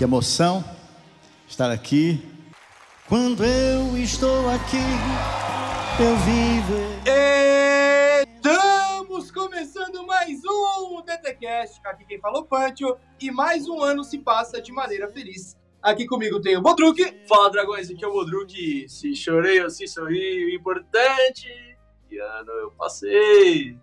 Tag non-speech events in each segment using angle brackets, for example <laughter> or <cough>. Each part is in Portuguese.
Que emoção estar aqui. Quando eu estou aqui, eu vivo. Estamos começando mais um DTCast. Aqui quem falou Pancho. E mais um ano se passa de maneira feliz. Aqui comigo tem o Bodruk. Fala, dragões, aqui é o Bodruk. Se chorei ou se sorri, o importante. Que ano eu passei.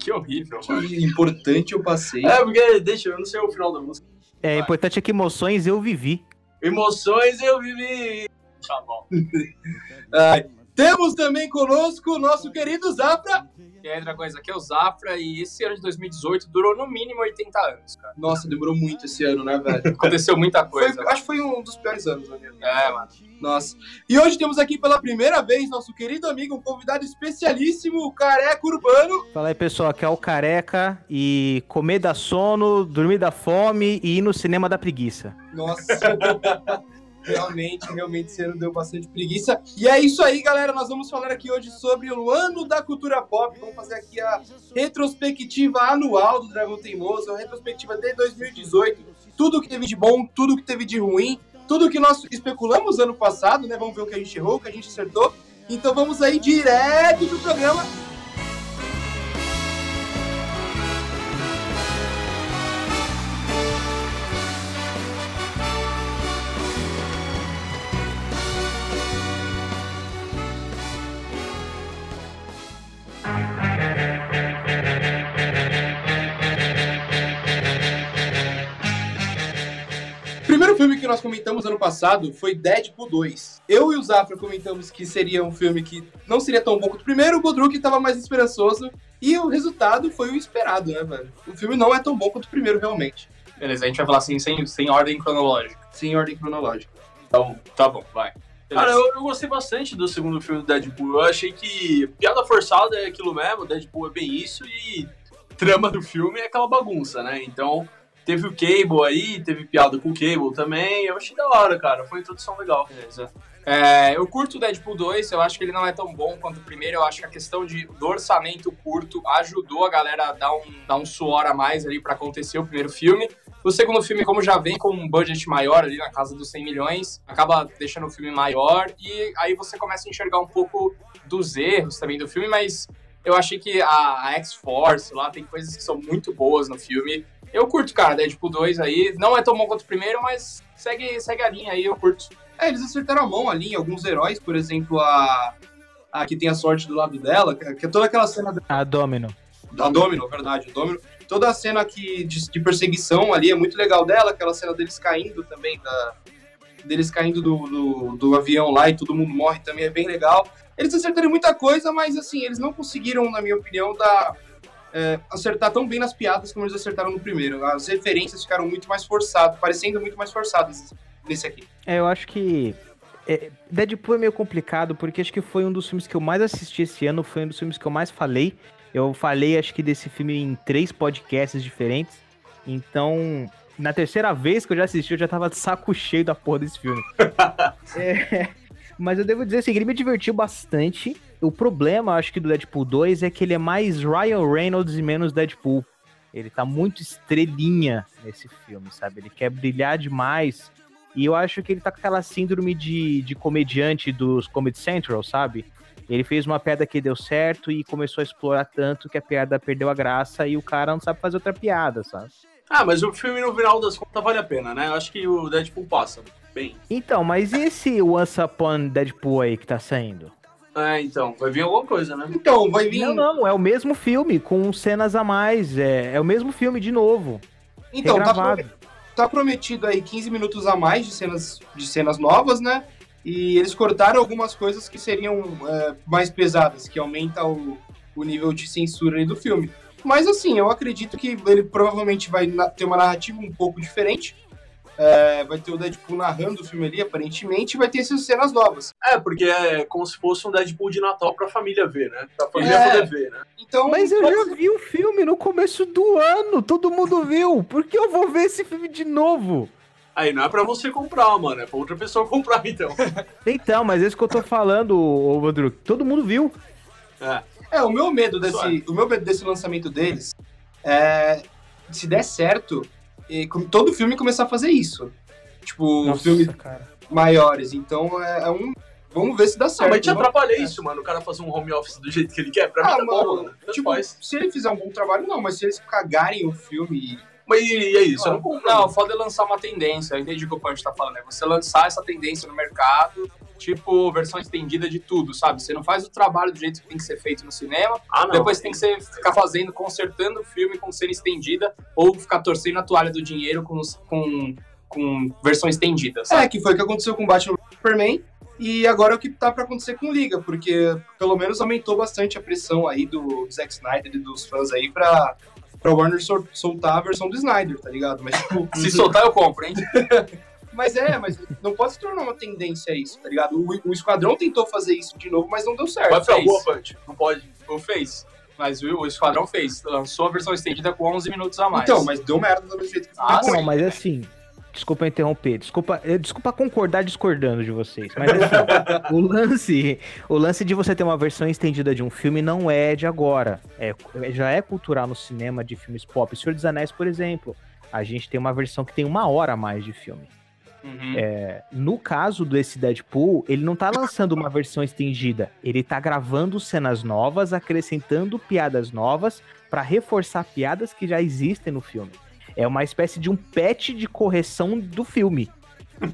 Que horrível, que mano. importante eu passei. É, porque deixa, eu não sei o final da música. É, importante é que emoções eu vivi. Emoções eu vivi. Tá bom. <laughs> Ai, temos também conosco o nosso querido Zafra. E aí, Dragões, aqui é o Zafra e esse ano de 2018 durou no mínimo 80 anos, cara. Nossa, demorou muito esse ano, né, velho? Aconteceu muita coisa. Foi, acho que foi um dos piores anos da minha vida. É, mano. Nossa. E hoje temos aqui pela primeira vez nosso querido amigo, um convidado especialíssimo, o Careca Urbano. Fala aí, pessoal, aqui é o Careca e comer da sono, dormir da fome e ir no cinema da preguiça. Nossa. <laughs> Realmente, realmente, esse ano deu bastante preguiça. E é isso aí, galera. Nós vamos falar aqui hoje sobre o ano da cultura pop. Vamos fazer aqui a retrospectiva anual do Dragão Teimoso, a retrospectiva de 2018. Tudo que teve de bom, tudo que teve de ruim, tudo que nós especulamos ano passado, né? Vamos ver o que a gente errou, o que a gente acertou. Então vamos aí direto do programa primeiro filme que nós comentamos ano passado foi Deadpool 2. Eu e o Zafra comentamos que seria um filme que não seria tão bom quanto o primeiro, o Bodruk estava mais esperançoso, e o resultado foi o esperado, né, velho? O filme não é tão bom quanto o primeiro, realmente. Beleza, a gente vai falar assim, sem, sem ordem cronológica. Sem ordem cronológica. Então, tá bom, vai. Beleza. Cara, eu, eu, gostei bastante do segundo filme do Deadpool. Eu achei que piada forçada é aquilo mesmo, Deadpool é bem isso, e trama do filme é aquela bagunça, né? Então, Teve o Cable aí, teve piada com o Cable também. Eu achei da hora, cara. Foi uma introdução legal. Beleza. É, eu curto o Deadpool 2, eu acho que ele não é tão bom quanto o primeiro. Eu acho que a questão de, do orçamento curto ajudou a galera a dar um, dar um suor a mais ali para acontecer o primeiro filme. O segundo filme, como já vem com um budget maior ali na casa dos 100 milhões, acaba deixando o filme maior e aí você começa a enxergar um pouco dos erros também do filme, mas eu achei que a, a X-Force lá tem coisas que são muito boas no filme. Eu curto, cara, Deadpool 2 aí. Não é tão bom quanto o primeiro, mas segue, segue a linha aí, eu curto. É, eles acertaram a mão ali em alguns heróis, por exemplo, a. A que tem a sorte do lado dela, que é toda aquela cena. A Domino. Da Domino, verdade, Domino. Toda a cena aqui de, de, perseguição ali é muito legal dela, aquela cena deles caindo também, da, deles caindo do, do, do, avião lá e todo mundo morre também é bem legal. Eles acertaram muita coisa, mas assim, eles não conseguiram, na minha opinião, dar é, acertar tão bem nas piadas como eles acertaram no primeiro. As referências ficaram muito mais forçadas, parecendo muito mais forçadas nesse aqui. É, eu acho que é, Deadpool é meio complicado, porque acho que foi um dos filmes que eu mais assisti esse ano, foi um dos filmes que eu mais falei. Eu falei, acho que, desse filme em três podcasts diferentes. Então, na terceira vez que eu já assisti, eu já tava de saco cheio da porra desse filme. <laughs> é, mas eu devo dizer assim, ele me divertiu bastante. O problema, acho que, do Deadpool 2 é que ele é mais Ryan Reynolds e menos Deadpool. Ele tá muito estrelinha nesse filme, sabe? Ele quer brilhar demais. E eu acho que ele tá com aquela síndrome de, de comediante dos Comedy Central, sabe? Ele fez uma piada que deu certo e começou a explorar tanto que a piada perdeu a graça e o cara não sabe fazer outra piada, sabe? Ah, mas o filme no final das contas vale a pena, né? Eu acho que o Deadpool passa bem. Então, mas e esse Once Upon Deadpool aí que tá saindo? É, então, vai vir alguma coisa, né? Então, vai vir. Não, não, é o mesmo filme, com cenas a mais. É, é o mesmo filme de novo. Então, tá, tá, prometido aí 15 minutos a mais de cenas, de cenas novas, né? E eles cortaram algumas coisas que seriam é, mais pesadas, que aumenta o, o nível de censura do filme. Mas assim, eu acredito que ele provavelmente vai ter uma narrativa um pouco diferente. É, vai ter o Deadpool narrando o filme ali, aparentemente, e vai ter essas cenas novas. É, porque é como se fosse um Deadpool de Natal pra família ver, né? Pra família é. poder ver, né? Então, Mas eu já ser... vi o filme no começo do ano, todo mundo viu. Por que eu vou ver esse filme de novo? Aí não é pra você comprar, mano, é pra outra pessoa <laughs> comprar, então. então, mas é isso que eu tô falando, ô Rodrigo. Todo mundo viu. É. É, o meu medo desse, o meu medo desse lançamento deles é se der certo, e, todo filme começar a fazer isso. Tipo, Nossa, filmes cara. maiores. Então é, é um. Vamos ver se dá Ah, certo. mas te Vamos- atrapalha isso, mano. O cara fazer um home office do jeito que ele quer. Pra Ah, mim tá bom, mano, mano. Tanto Tipo, faz. se ele fizer um bom trabalho, não, mas se eles cagarem o filme. Mas e, e é isso? Eu não compro. Não, foda é lançar uma tendência. Eu entendi o que o Punch tá falando. É você lançar essa tendência no mercado, tipo, versão estendida de tudo, sabe? Você não faz o trabalho do jeito que tem que ser feito no cinema, Ah, não. depois tem que ser, ficar fazendo, consertando o filme com cena estendida, ou ficar torcendo a toalha do dinheiro com, com, com versão estendida, sabe? É, que foi o que aconteceu com Batman Superman. E agora é o que tá pra acontecer com Liga, porque pelo menos aumentou bastante a pressão aí do Zack Snyder e dos fãs aí pra, pra Warner sol- soltar a versão do Snyder, tá ligado? Mas, tipo, Se soltar, eu compro, hein? <laughs> mas é, mas não pode se tornar uma tendência isso, tá ligado? O, o Esquadrão tentou fazer isso de novo, mas não deu certo. Pra fez. rua, Punch. Não pode. Ou fez. Mas o, o Esquadrão fez. Lançou a versão estendida com 11 minutos a mais. Então, mas deu merda do jeito que Ah. Não, mas assim, desculpa interromper, desculpa, eh, desculpa concordar discordando de vocês, mas <laughs> assim, o lance, o lance de você ter uma versão estendida de um filme não é de agora, é, já é cultural no cinema de filmes pop. Senhor dos Anéis, por exemplo, a gente tem uma versão que tem uma hora a mais de filme. Uhum. No caso desse Deadpool, ele não tá lançando uma versão estendida, ele tá gravando cenas novas, acrescentando piadas novas pra reforçar piadas que já existem no filme. É uma espécie de um patch de correção do filme.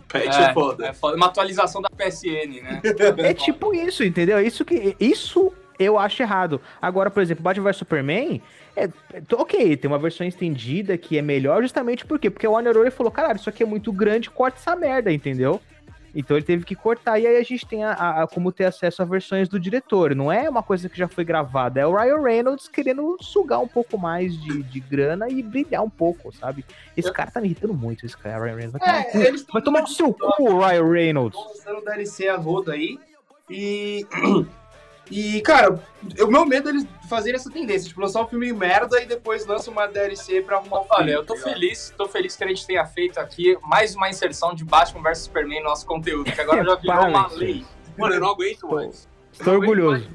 Pet é, foda. É foda. Uma atualização da PSN, né? É tipo isso, entendeu? É Isso que isso eu acho errado. Agora, por exemplo, Batman vs Superman, é, é- ok, tem uma versão estendida que é melhor justamente por quê? Porque o Warner Bros. falou, caralho, isso aqui é muito grande, corta essa merda, entendeu? Então ele teve que cortar e aí a gente tem a, a- a- como ter acesso a versões do diretor. Não é uma coisa que já foi gravada, é o Ryan Reynolds querendo sugar um pouco mais de, de grana e brilhar um pouco, sabe? Esse cara tá me irritando muito, esse cara, Ryan Reynolds. Vai tomar. É, eles vai tomar no seu cu, Ryan Reynolds. Estão lançando DLC a rodo aí. E. <clears throat> E, cara, o meu medo é eles fazerem essa tendência, tipo, lançar um filme merda e depois lança uma DLC pra arrumar o filme. Olha, eu tô tá feliz, tô feliz que a gente tenha feito aqui mais uma inserção de Batman vs Superman no nosso conteúdo, que agora já virou uma lei. Mano, eu não aguento mais. Estou não aguento orgulhoso.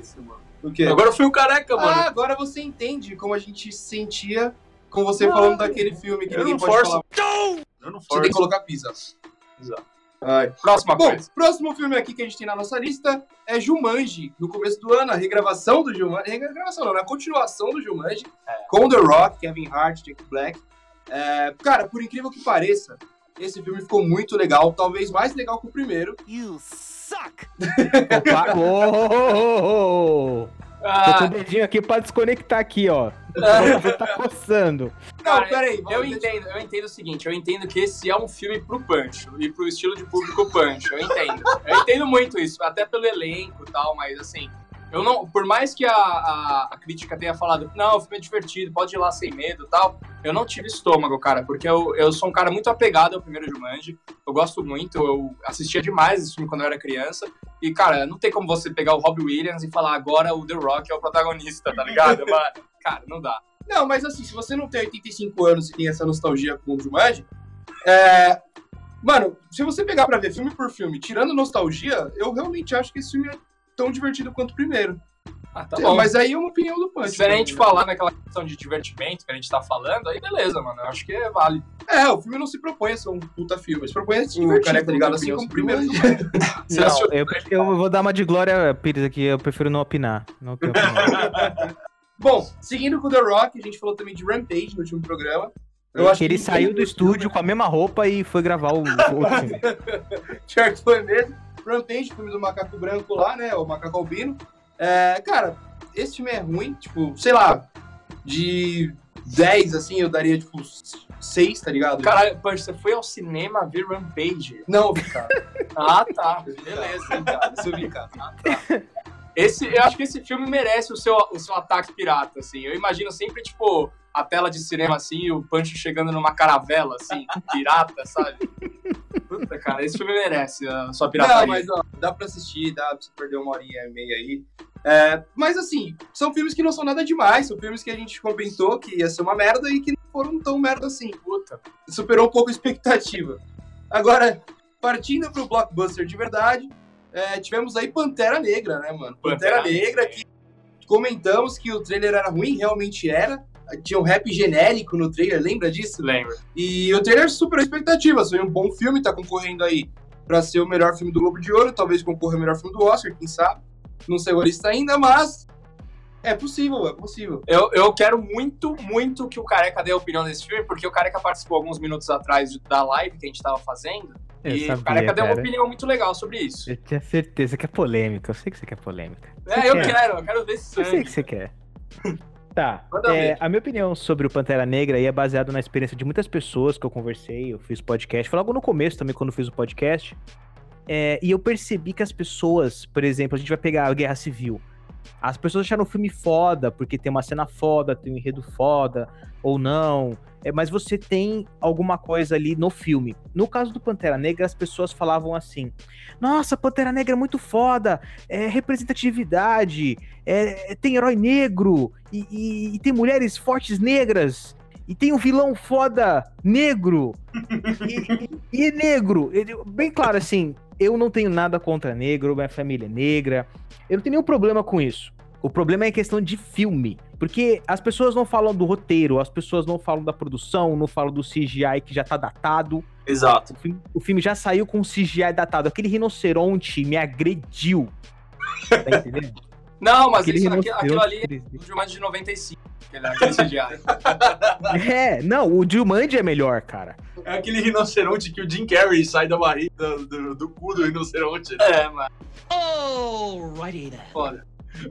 O quê? Agora eu fui o careca, mano. Ah, agora você entende como a gente se sentia com você falando daquele filme que eu ninguém não pode forço. falar. Eu não Você tem que forço. colocar pizza. Exato. Ai. Próxima Bom, coisa. próximo filme aqui que a gente tem na nossa lista é Jumanji, no começo do ano, a regravação do Jumanji, regravação não, né? a continuação do Jumanji, com The Rock, Kevin Hart, Jack Black. É, cara, por incrível que pareça, esse filme ficou muito legal, talvez mais legal que o primeiro. <laughs> Opa, ô, ô, ô, ô. Tô com o Ah, dedinho aqui pra desconectar aqui, ó. <laughs> Você tá coçando. Não, peraí, eu entendo, eu entendo o seguinte, eu entendo que esse é um filme pro Pancho e pro estilo de público Pancho, eu entendo. Eu entendo muito isso, até pelo elenco e tal, mas assim, eu não, por mais que a, a, a crítica tenha falado, não, o filme é divertido, pode ir lá sem medo e tal, eu não tive estômago, cara, porque eu, eu sou um cara muito apegado ao primeiro Jumanji, eu gosto muito, eu assistia demais esse filme quando eu era criança, e cara, não tem como você pegar o Robbie Williams e falar agora o The Rock é o protagonista, tá ligado? <laughs> Mano, cara, não dá. Não, mas assim, se você não tem 85 anos e tem essa nostalgia com o Jumanji, é... Mano, se você pegar pra ver filme por filme, tirando nostalgia, eu realmente acho que esse filme é tão divertido quanto o primeiro. Ah, tá bom. Mas aí é uma opinião do Punch. Se a gente né? falar naquela questão de divertimento que a gente tá falando, aí beleza, mano. Eu acho que é válido. É, o filme não se propõe a ser um puta filme, ele se propõe a se O divertir, careca tá ligado? Assim como o primeiro <laughs> Não, eu, eu vou dar uma de Glória Pires aqui, eu prefiro não opinar. Não. <laughs> Bom, seguindo com o The Rock, a gente falou também de Rampage no último programa. Eu acho que ele ninguém saiu do estúdio com a mesma roupa e foi gravar o, o filme. <laughs> Pior que foi mesmo. Rampage, filme do macaco branco lá, né? O macaco albino. É, cara, esse filme é ruim, tipo, sei lá, de 10, assim, eu daria, tipo, 6, tá ligado? Caralho, Punch, você foi ao cinema ver Rampage? Não, <laughs> vi, cara. Ah, tá. Beleza. Vi, cara. Isso eu vi, cara. Esse, eu acho que esse filme merece o seu, o seu ataque pirata, assim. Eu imagino sempre, tipo, a tela de cinema, assim, e o Punch chegando numa caravela, assim, <laughs> pirata, sabe? Puta, cara, esse filme merece a sua pirataria. Não, mas ó, dá pra assistir, dá pra você perder uma horinha e meia aí. É, mas assim, são filmes que não são nada demais, são filmes que a gente comentou que ia ser uma merda e que não foram tão merda assim. Puta. Superou um pouco a expectativa. Agora, partindo pro blockbuster de verdade, é, tivemos aí Pantera Negra, né, mano? Pantera, Pantera Negra, que comentamos que o trailer era ruim, realmente era. Tinha um rap genérico no trailer, lembra disso? Lembra. E o trailer super expectativas, foi um bom filme, tá concorrendo aí pra ser o melhor filme do Globo de Ouro, talvez concorra o melhor filme do Oscar, quem sabe. Não sei a lista ainda, mas é possível, é possível. Eu, eu quero muito, muito que o Careca dê a opinião desse filme, porque o Careca participou alguns minutos atrás da live que a gente tava fazendo. Eu e sabia, o Careca deu uma cara. opinião muito legal sobre isso. Eu tinha certeza que é polêmica. Eu sei que você quer polêmica. É, eu quer. quero, eu quero ver se Eu sei que você quer. <laughs> Tá. É, a minha opinião sobre o Pantera Negra aí é baseado na experiência de muitas pessoas que eu conversei, eu fiz podcast. Foi logo no começo também, quando eu fiz o podcast. É, e eu percebi que as pessoas, por exemplo, a gente vai pegar a Guerra Civil. As pessoas acharam o filme foda, porque tem uma cena foda, tem um enredo foda, ou não. É, mas você tem alguma coisa ali no filme. No caso do Pantera Negra, as pessoas falavam assim: Nossa, Pantera Negra é muito foda, é representatividade, é, tem herói negro, e, e- e tem mulheres fortes negras, e tem um vilão foda negro, e, e- e é negro. Bem claro, assim, eu não tenho nada contra negro, minha família é negra, eu não tenho nenhum problema com isso. O problema é a questão de filme. Porque as pessoas não falam do roteiro, as pessoas não falam da produção, não falam do CGI que já tá datado. Exato. O filme, o filme já saiu com CGI datado. Aquele rinoceronte me agrediu. Tá entendendo? <laughs> Não, mas Aquele isso, aquilo, aquilo ali é um filme de 95. Aquele, aquele CGI. É, não, o Jumanji é melhor, cara. É aquele rinoceronte que o Jim Carrey sai da barriga do, do, do cu do rinoceronte. é, mano. Alrighty then. Foda.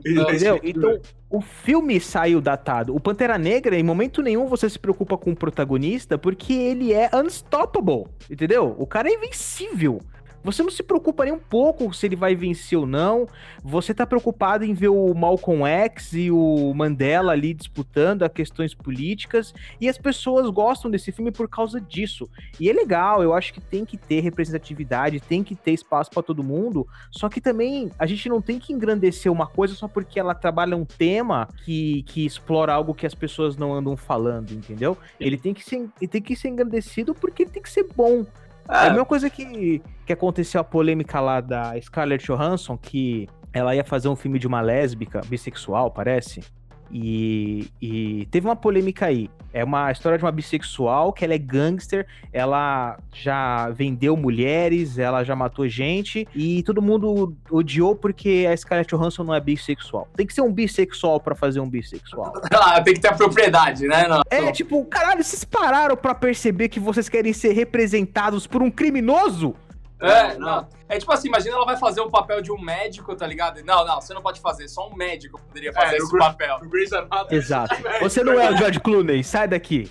Entendeu? Então, o filme saiu datado. O Pantera Negra, em momento nenhum, você se preocupa com o protagonista, porque ele é unstoppable. Entendeu? O cara é invencível. Você não se preocupa nem um pouco se ele vai vencer ou não. Você tá preocupado em ver o Malcolm X e o Mandela ali disputando as questões políticas. E as pessoas gostam desse filme por causa disso. E é legal, eu acho que tem que ter representatividade, tem que ter espaço pra todo mundo. Só que também a gente não tem que engrandecer uma coisa só porque ela trabalha um tema que, que explora algo que as pessoas não andam falando, entendeu? Ele tem que ser, ele tem que ser engrandecido porque ele tem que ser bom. É, a mesma coisa que, que aconteceu a polêmica lá da Scarlett Johansson, que ela ia fazer um filme de uma lésbica, bissexual, parece. E, e teve uma polêmica aí. É uma história de uma bissexual que ela é gangster, ela já vendeu mulheres, ela já matou gente e todo mundo odiou porque a Scarlett Johansson não é bissexual. Tem que ser um bissexual pra fazer um bissexual. <laughs> Ah, tem que ter a propriedade, né? Não. É tipo, caralho, vocês pararam pra perceber que vocês querem ser representados por um criminoso? É, não. É tipo assim, imagina ela vai fazer o papel de um médico, tá ligado? Não, não, você não pode fazer, só um médico poderia fazer <laughs> É, esse papel. Exato. Você não é o George Clooney, sai daqui.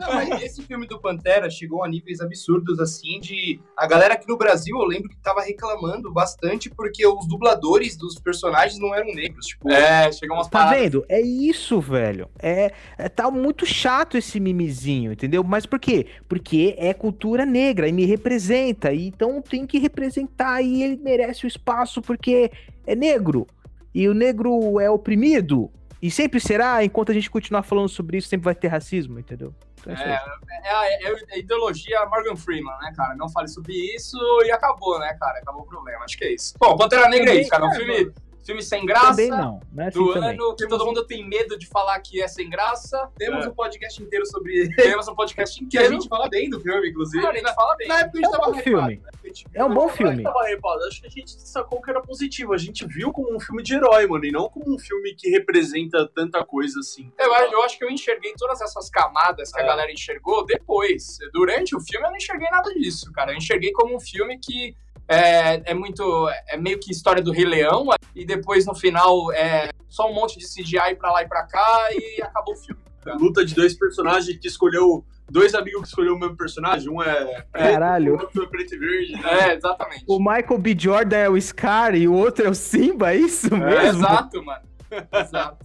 Não, mas esse filme do Pantera chegou a níveis absurdos, assim, de... A galera aqui no Brasil, eu lembro que tava reclamando bastante porque os dubladores dos personagens não eram negros, tipo... É, chegou umas Tá paradas. vendo? É isso, velho. É, é- tá muito chato esse mimizinho, entendeu? Mas por quê? Porque é cultura negra e me representa. E então tem que representar e ele merece o espaço porque é negro. E o negro é oprimido. E sempre será, enquanto a gente continuar falando sobre isso, sempre vai ter racismo, entendeu? Então é aí. É, a, é a ideologia Morgan Freeman, né, cara? Não fale sobre isso e acabou, né, cara? Acabou o problema. Acho que é isso. Bom, Pantera Negra é isso, cara. Um cara, filme, filme sem graça. Também não, não é assim Do também. ano, que todo mundo tem medo de falar que é sem graça. Temos um podcast inteiro sobre... <laughs> Temos um podcast que inteiro. a gente fala bem do filme, inclusive. a gente fala bem. Na época a gente É um tava bom filme. né? A gente- É um bom Não filme. Acho que a gente sacou que era positivo. A gente viu como um filme de herói, mano, e não como um filme que representa tanta coisa assim. Eu, eu acho que eu enxerguei todas essas camadas que a É. galera enxergou depois. Durante o filme eu não enxerguei nada disso, cara. Eu enxerguei como um filme que é, é muito. É meio que história do Rei Leão, e depois no final é só um monte de CGI pra lá e pra cá e acabou o filme. Luta de dois personagens que escolheu. Dois amigos que escolheu o mesmo personagem. Um é preto, Caralho. o outro é preto e verde. né? É, exatamente. O Michael B. Jordan é o Scar e o outro é o Simba, é isso É, mesmo? exato, mano. <laughs> Exato.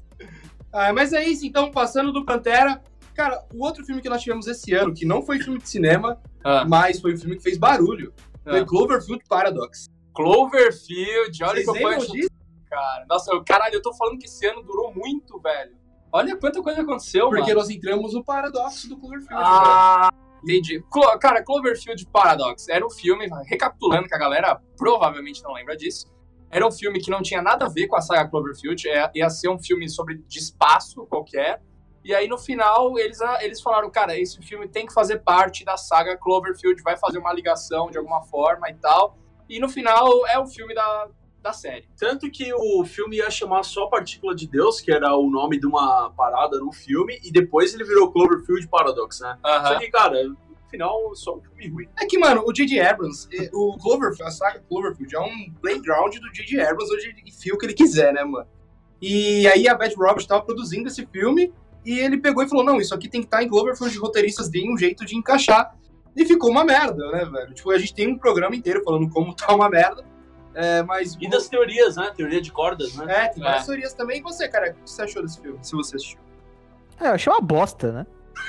Ah, mas é isso, então, passando do Pantera... Cara, o outro filme que nós tivemos esse ano, que não foi filme de cinema, Ah. mas foi um filme que fez barulho, foi Ah. Cloverfield Paradox. Cloverfield, olha Vocês que eu disso? cara. Nossa, eu, caralho, eu tô falando que esse ano durou muito, velho. Olha quanta coisa aconteceu, Porque mano. nós entramos no paradoxo do Cloverfield. velho. Ah, entendi. Clo- cara, Cloverfield Paradox era um filme, recapitulando que a galera provavelmente não lembra disso. Era um filme que não tinha nada a ver com a saga Cloverfield, é- ia ser um filme sobre de espaço qualquer. E aí no final eles, ah, eles falaram, cara, esse filme tem que fazer parte da saga Cloverfield, vai fazer uma ligação de alguma forma e tal. E no final é o filme da, da série. Tanto que o filme ia chamar só Partícula de Deus, que era o nome de uma parada no filme, e depois ele virou Cloverfield Paradox, né? Só que, cara, no final, só um filme ruim. É que, mano, o J.J. Abrams, o Cloverfield, a saga Cloverfield é um playground do J.J. Abrams onde ele enfia o que ele quiser, né, mano? E aí a Beth Roberts tava produzindo esse filme e ele pegou e falou, não, isso aqui tem que estar em Cloverfield, os roteiristas deem um jeito de encaixar. E ficou uma merda, né, velho? Tipo, a gente tem um programa inteiro falando como tá uma merda, é, mas... E das teorias, né? Teoria de cordas, né? É, tem várias É. teorias também. E você, cara, o que você achou desse filme, se você assistiu? É, eu achei uma bosta, né?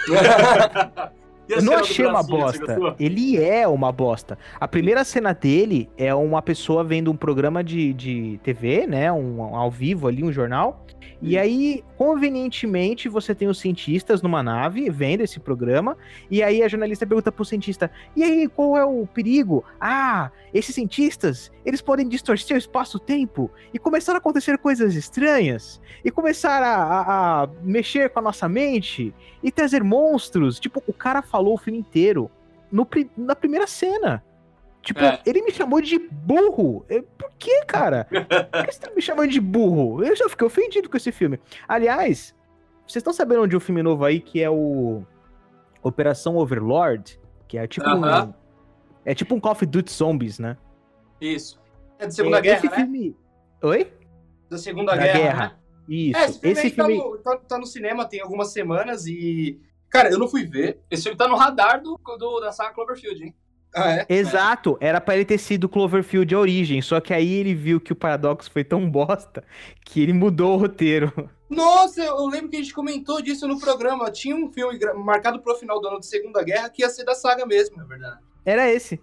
<laughs> E Eu não achei uma bosta. Ele é uma bosta. A primeira cena dele é uma pessoa vendo um programa de, de TV, né? Um, um ao vivo ali, um jornal. E aí, convenientemente, você tem os cientistas numa nave vendo esse programa. E aí a jornalista pergunta pro cientista: E aí, qual é o perigo? Ah, esses cientistas, eles podem distorcer o espaço-tempo e começar a acontecer coisas estranhas. E começar a, a- a mexer com a nossa mente e trazer monstros. Tipo, o cara falou o filme inteiro no, na primeira cena. Tipo, É. ele me chamou de burro. Eu- Por que, cara? <laughs> Por que você tá me chamando de burro? Eu já fiquei ofendido com esse filme. Aliás, vocês estão sabendo de um filme novo aí que é o Operação Overlord? Que é tipo Aham. um. É tipo um Call of Duty Zombies, né? Isso. É da Segunda É, Guerra, esse né? filme. Oi? Da Segunda Da Guerra. Guerra. né? Isso. É, esse filme, esse aí filme. Tá, no, tá- tá no cinema tem algumas semanas e... Cara, eu não fui ver. Esse filme tá no radar do, do- da saga Cloverfield, hein? Ah, é? Exato, era pra ele ter sido Cloverfield a origem, só que aí ele viu que o paradoxo foi tão bosta que ele mudou o roteiro. Nossa, eu eu lembro que a gente comentou disso no programa. Tinha um filme marcado pro final do ano de Segunda Guerra que ia ser da saga mesmo. É verdade. Era esse.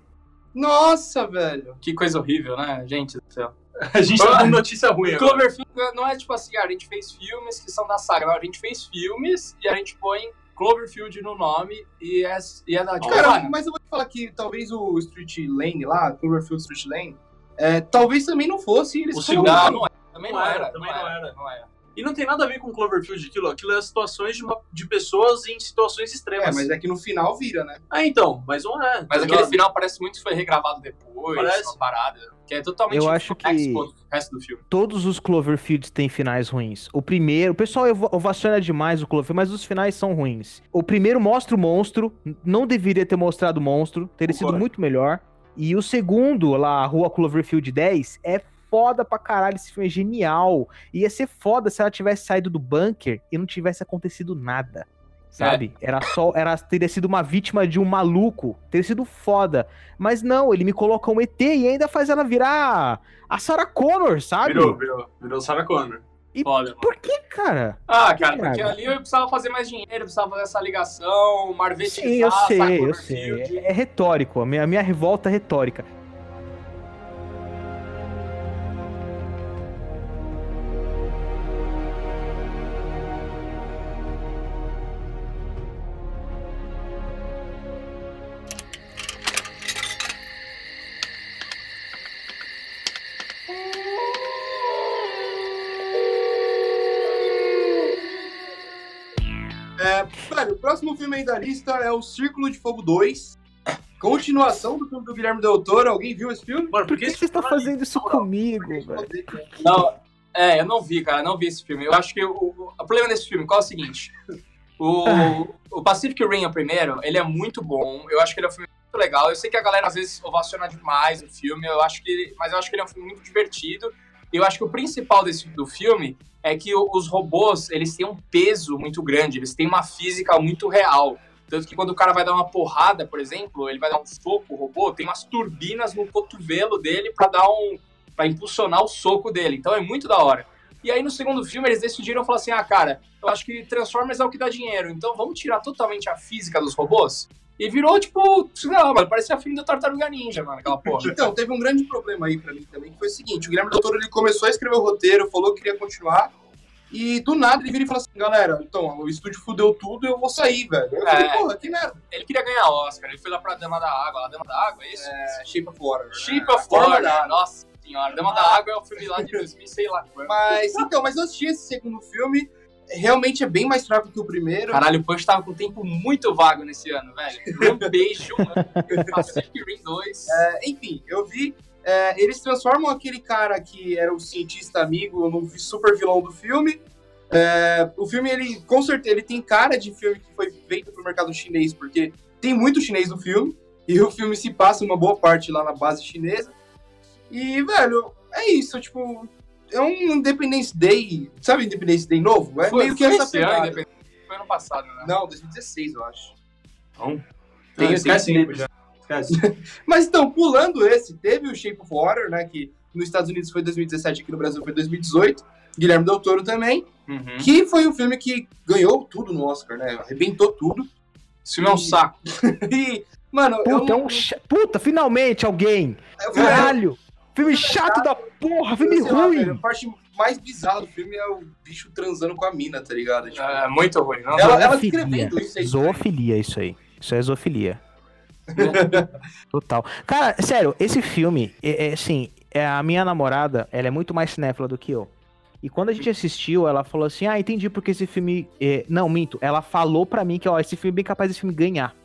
Nossa, velho. Que coisa horrível, né, gente do céu. <laughs> A gente tá dando notícia ruim agora. Cloverfield não é tipo assim, ah, a gente fez filmes que são da saga. Não, a gente fez filmes e a gente põe Cloverfield no nome e é, e é da Cara, mas eu vou te falar que talvez o Street Lane lá, Cloverfield Street Lane, é, talvez também não fosse. Eles O foram- segundo- não, não é. Também Não não, era, era, também não era. Não era. E não tem nada a ver com Cloverfield aquilo. Aquilo é situações de, uma- de pessoas em situações extremas. É, mas é que no final vira, né? Ah, então, mas não é. Mas Tá aquele final parece muito que foi regravado depois, Parece. uma parada. Que é totalmente Eu acho que- o resto do filme. Todos os Cloverfields têm finais ruins. O primeiro, o pessoal ova- ovaciona demais o Cloverfield, mas os finais são ruins. O primeiro mostra o monstro, não deveria ter mostrado o monstro, teria sido Concordo. muito melhor. E o segundo, lá, a Rua Cloverfield 10, é foda pra caralho, esse filme é genial. Ia ser foda se ela tivesse saído do bunker e não tivesse acontecido nada. Sabe? Era só. Era, teria sido uma vítima de um maluco. Teria sido foda. Mas não, ele me coloca um ET e ainda faz ela virar a Sarah Connor, sabe? Virou, virou. Virou Sarah Connor. Foda, mano. Por que, cara? Ah, cara, porque Cara. ali eu precisava fazer mais dinheiro, precisava fazer essa ligação, Marvel Sim, eu sei, eu sei. É, é retórico. A minha, a minha revolta é retórica. Aí da lista é o Círculo de Fogo 2. Continuação do filme do Guilherme Del Toro. Alguém viu esse filme? Mano, Por que esse você está ali- fazendo isso comigo, velho? Não, é, eu não vi, cara, eu não vi esse filme. Eu acho que o, o, o problema desse filme, qual é o seguinte? O, <laughs> o Pacific Rim, o primeiro, ele é muito bom. Eu acho que ele é um filme muito legal. Eu sei que a galera às vezes ovaciona demais o filme, eu acho que, mas eu acho que ele é um filme muito divertido. Eu acho que o principal desse, do filme é que os robôs, eles têm um peso muito grande, eles têm uma física muito real. Tanto que quando o cara vai dar uma porrada, por exemplo, ele vai dar um soco, o robô, tem umas turbinas no cotovelo dele pra dar um. para impulsionar o soco dele. Então é muito da hora. E aí no segundo filme eles decidiram falar assim: ah, cara, eu acho que Transformers é o que dá dinheiro, então vamos tirar totalmente a física dos robôs? E virou, tipo, sei lá, mano, parecia filme do Tartaruga Ninja, mano, aquela porra. <laughs> Então, teve um grande problema aí pra mim também, que foi o seguinte: o Guilherme Del Toro ele começou a escrever o roteiro, falou que queria continuar. E do nada ele vira e fala assim: galera, então, o estúdio fudeu tudo eu vou sair, velho. Eu falei, É. porra, que merda. Ele queria ganhar Oscar, ele foi lá pra Dama da Água, lá, Dama da Água, é isso? É, Shape of Water. né? Shape of Water, da nossa, senhora. Dama da Água é o filme lá de 2000, sei lá. Mas, então, mas eu assisti esse segundo filme. Realmente é bem mais fraco que o primeiro. Caralho, o Punch tava com tempo muito vago nesse ano, velho. Um, Pacific Rim 2. É, enfim, eu vi. é, eles transformam aquele cara que era o cientista amigo no super vilão do filme. É, o filme, ele, com certeza, ele tem cara de filme que foi feito pro mercado chinês, porque tem muito chinês no filme. E o filme se passa uma boa parte lá na base chinesa. E, velho, é isso, tipo. É um Independence Day. Sabe Independence Day novo? É Foi- meio que foi essa esse ano, pegada. independente. Foi ano passado, né? Não, 2016, eu acho. Não. Tem- Não, esquece tem tempo já. Esquece. <laughs> Mas então, pulando esse, teve o Shape of Water, né? Que nos Estados Unidos foi 2017, aqui no Brasil foi 2018. Guilherme Del Toro também. Uhum. Que foi um filme que ganhou tudo no Oscar, né? Arrebentou tudo. Esse filme é um saco. <laughs> E, mano, eu Puta, é não. um Puta, finalmente alguém! Caralho! Filme chato da porra, filme sei lá, ruim! a parte mais bizarra do filme é o bicho transando com a mina, tá ligado? Tipo, É muito ruim. Não, ela, ela Zoofilia. escrevendo isso aí. Zoofilia, isso aí. Isso é zoofilia. <laughs> Total. Cara, sério, esse filme, é, é, assim, é, a minha namorada, ela é muito mais cinéfila do que eu. E quando a gente assistiu, ela falou assim: Ah, entendi porque esse filme. é, Não, minto. Ela falou pra mim que, ó, esse filme é bem capaz desse filme ganhar.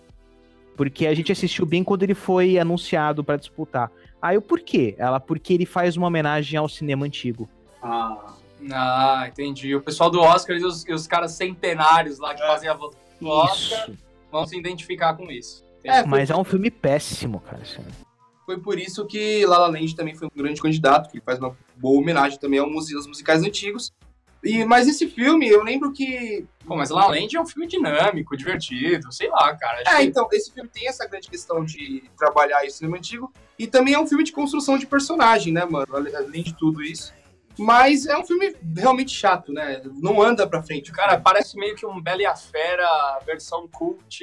Porque a gente assistiu bem quando ele foi anunciado pra disputar. Aí o por quê? Ela, porque ele faz uma homenagem ao cinema antigo. Ah, Ah, entendi. O pessoal do Oscar e os, os caras centenários lá que fazem a votação do Oscar Isso. vão se identificar com isso. É, Mas é um filme péssimo, cara. Foi por isso que La La Land também foi um grande candidato, que faz uma boa homenagem também aos musicais antigos. E, mas esse filme, eu lembro que Pô, mas La La Land é um filme dinâmico, divertido, sei lá, cara. Acho É, que- então, esse filme tem essa grande questão de trabalhar esse cinema antigo. E também é um filme de construção de personagem, né, mano? Além de tudo isso. Mas é um filme realmente chato, né? Não anda pra frente. Cara, parece meio que um Bela e a Fera versão cult,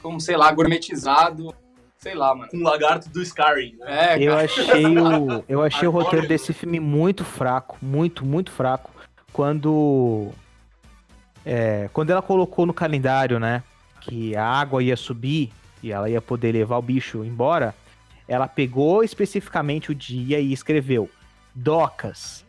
como, sei lá, gourmetizado. Sei lá, mano. com o lagarto do Skyrim, né? É, Eu cara. achei o, eu achei o Agora- roteiro desse filme muito fraco, muito, muito fraco. Quando é, quando ela colocou no calendário, né, que a água ia subir e ela ia poder levar o bicho embora, ela pegou especificamente o dia e escreveu docas,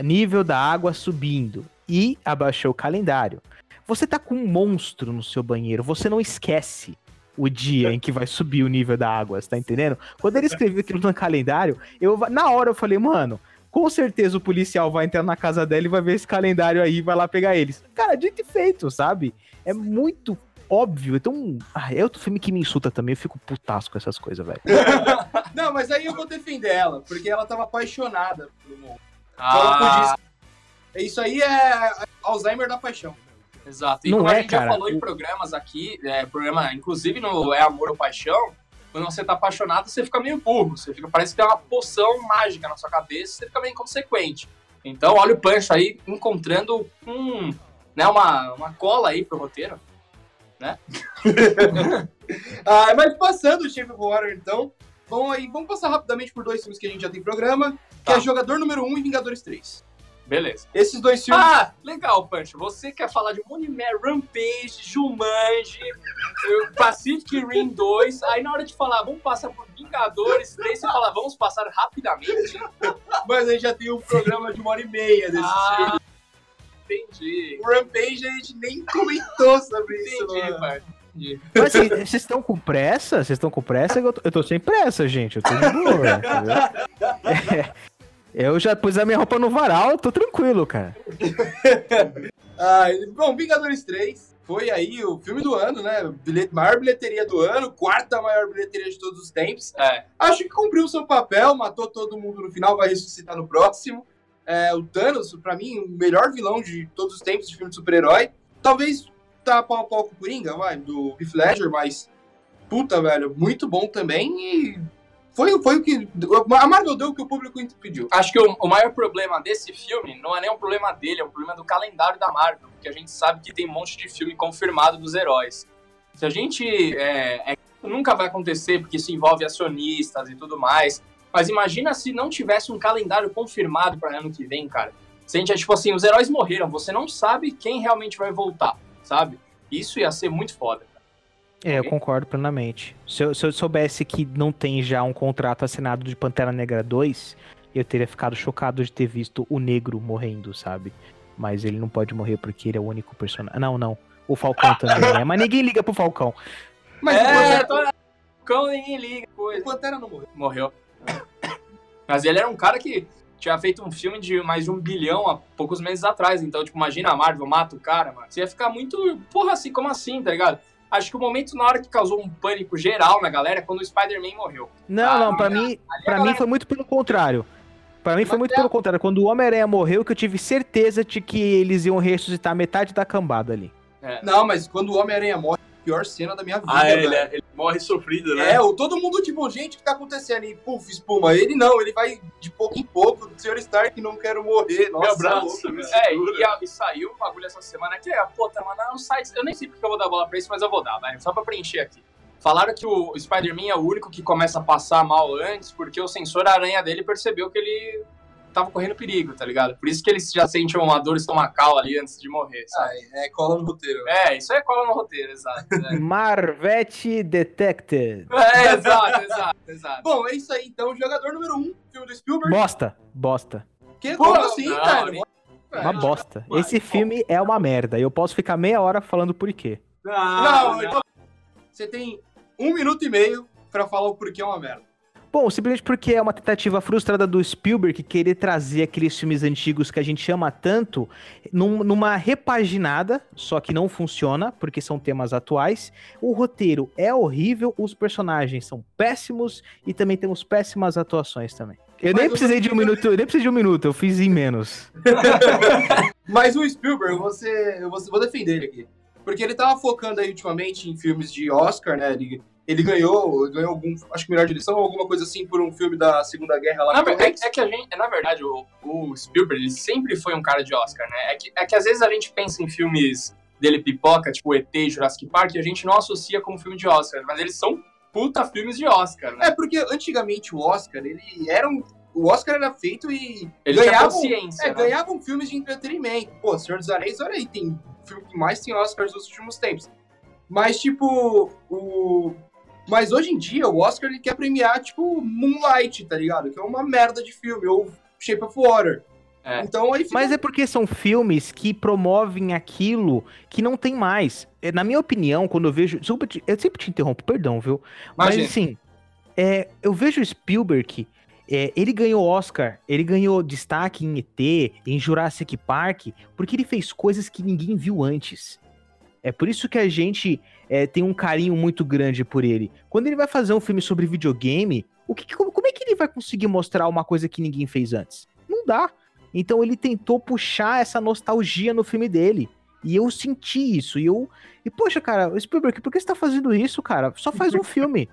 nível da água subindo e abaixou o calendário. Você tá com um monstro no seu banheiro, você não esquece o dia em que vai subir o nível da água, você tá entendendo? Quando ele escreveu aquilo no calendário, eu na hora eu falei, mano, com certeza o policial vai entrar na casa dela e vai ver esse calendário aí e vai lá pegar eles. Cara, dito e feito, sabe? É muito óbvio. Então, ah, é outro filme que me insulta também, eu fico putasco com essas coisas, velho. <laughs> Não, mas aí eu vou defender ela, porque ela tava apaixonada pelo mundo. Ah, Isso aí é Alzheimer da paixão. exato. E Não como é, a gente já cara. falou em programas aqui, é, programa, inclusive no É Amor ou Paixão, quando você tá apaixonado, você fica meio burro. Você fica, parece que tem uma poção mágica na sua cabeça, você fica meio inconsequente. Então, olha o Pancho aí encontrando um, né, uma, uma cola aí pro roteiro. <laughs> Ah, mas passando o Shape of Water, então, vamos aí, vamos passar rapidamente por dois filmes que a gente já tem programa, que Tá. é Jogador Número 1 e Vingadores 3. Beleza. Esses dois filmes... Ah, legal, Pancho. Você quer falar de Moneyman, Rampage, Jumanji, eh, Pacific Rim 2. Aí na hora de falar, vamos passar por Vingadores 3, você fala, vamos passar rapidamente. Mas a gente já tem um programa de uma hora e meia desses filmes. Ah, entendi. O Rampage a gente nem comentou sobre isso. Entendi. Pancho. Entendi. Mas assim, vocês estão com pressa? Vocês estão com pressa? Eu tô, eu tô sem pressa, gente. Eu tô de boa, entendeu? É, <laughs> eu já pus a minha roupa no varal, tô tranquilo, cara. <laughs> Ah, bom, Vingadores 3 foi aí o filme do ano, né? Bilhete, maior bilheteria do ano, quarta maior bilheteria de todos os tempos. É, Acho que cumpriu o seu papel, matou todo mundo no final, vai ressuscitar no próximo. É, o Thanos, pra mim, o melhor vilão de todos os tempos de filme de super-herói. Talvez tá pau a pau com o Coringa, vai, do Heath Ledger, mas puta, velho, muito bom também e foi, foi o que... A Marvel deu o que o público pediu. acho que o, o maior problema desse filme não é nem um problema dele, é um problema do calendário da Marvel, porque a gente sabe que tem um monte de filme confirmado dos heróis. Se a gente. É, é, nunca vai acontecer, porque isso envolve acionistas e tudo mais. Mas imagina se não tivesse um calendário confirmado para ano que vem, cara. Se a gente é tipo assim, os heróis morreram, você não sabe quem realmente vai voltar, sabe? Isso ia ser muito foda. É, eu concordo plenamente. Se eu, se eu soubesse que não tem já um contrato assinado de Pantera Negra 2, eu teria ficado chocado de ter visto o negro morrendo, sabe? Mas ele não pode morrer porque ele é o único personagem. Não, não. O Falcão <laughs> também, né? Mas ninguém liga pro Falcão. Mas o é, Pantera, tô... Cão ninguém liga, o coisa. Pantera não morreu. Morreu. Mas ele era um cara que tinha feito um filme de mais de um bilhão há poucos meses atrás. Então, tipo, imagina a Marvel mata o cara, mano. Você ia ficar muito. Porra, assim, como assim, tá ligado? Acho que o momento na hora que causou um pânico geral na galera é quando o Spider-Man morreu. Não, Ah, não, pra ali- mim, ali a pra mim foi muito pelo contrário. Pra mim foi muito é- pelo contrário. Quando o Homem-Aranha morreu, que eu tive certeza de que eles iam ressuscitar metade da cambada ali. É. Não, mas quando o Homem-Aranha morre, pior cena da minha vida. Ah, é, velho. ele, é- ele morre sofrido, né? É, o, todo mundo, tipo, gente, o que tá acontecendo? E, puf, espuma. Ele não, ele vai de pouco em pouco. Senhor Stark, não quero morrer. Me Nossa, abraça, louco. É, e, a- e saiu um bagulho essa semana que é, pô, tá, mano, os sites. Eu nem sei porque eu vou dar bola pra isso, mas eu vou dar, vai, só pra preencher aqui. Falaram que o Spider-Man é o único que começa a passar mal antes, porque o sensor aranha dele percebeu que ele tava correndo perigo, tá ligado? Por isso que ele já sente uma dor estomacal ali antes de morrer, sabe? Ah, é, cola no roteiro. É, isso aí é cola no roteiro, exato. É, <laughs> Marvete Detected. <laughs> É, exato, exato, exato. Bom, é isso aí, então. Jogador número um, filme do Spielberg. Bosta, bosta. Que, Pô, como assim, não, cara? nem- Uma bosta. Vai, Esse filme é uma merda. Eu posso ficar meia hora falando por quê. Ah, Não, então. Você tem um minuto e meio pra falar o porquê é uma merda. Bom, simplesmente porque é uma tentativa frustrada do Spielberg querer trazer aqueles filmes antigos que a gente ama tanto num- numa repaginada, só que não funciona, porque são temas atuais. O roteiro é horrível, os personagens são péssimos e também temos péssimas atuações também. Eu Mas nem precisei de um Spielberg- minuto, eu nem precisei de um minuto, eu fiz em menos. <laughs> Mas o Spielberg, você, eu vou, vou defender ele aqui. Porque ele tava focando aí ultimamente em filmes de Oscar, né? Ele, ele ganhou, ganhou algum, acho que melhor direção ou alguma coisa assim por um filme da Segunda Guerra lá Na no ver- Tom é, é que a gente, na verdade, o, o Spielberg ele sempre foi um cara de Oscar, né? É que, é que às vezes a gente pensa em filmes dele pipoca, tipo ET, Jurassic Park, e a gente não associa como filme de Oscar, mas eles são puta filmes de Oscar, né? É, porque antigamente o Oscar, ele era um. O Oscar era feito e Ele ganhavam, é, né? ganhavam filmes de entretenimento. Pô, Senhor dos Anéis, olha aí, tem filme que mais tem Oscars nos últimos tempos. Mas, tipo, o. Mas hoje em dia, o Oscar ele quer premiar, tipo, Moonlight, tá ligado? Que é uma merda de filme, ou Shape of Water. É. Então aí fica. Mas é porque são filmes que promovem aquilo que não tem mais. É, Na minha opinião, quando eu vejo. Desculpa, eu sempre te interrompo, perdão, viu? Imagina. Mas assim, é, eu vejo o Spielberg, é, ele ganhou Oscar, ele ganhou destaque em ET, em Jurassic Park, porque ele fez coisas que ninguém viu antes. É por isso que a gente é, tem um carinho muito grande por ele. Quando ele vai fazer um filme sobre videogame, o que, como, como é que ele vai conseguir mostrar uma coisa que ninguém fez antes? Não dá. Então ele tentou puxar essa nostalgia no filme dele. E eu senti isso. E eu. E, poxa, cara, Spielberg, por que você tá fazendo isso, cara? Só faz um <laughs> filme.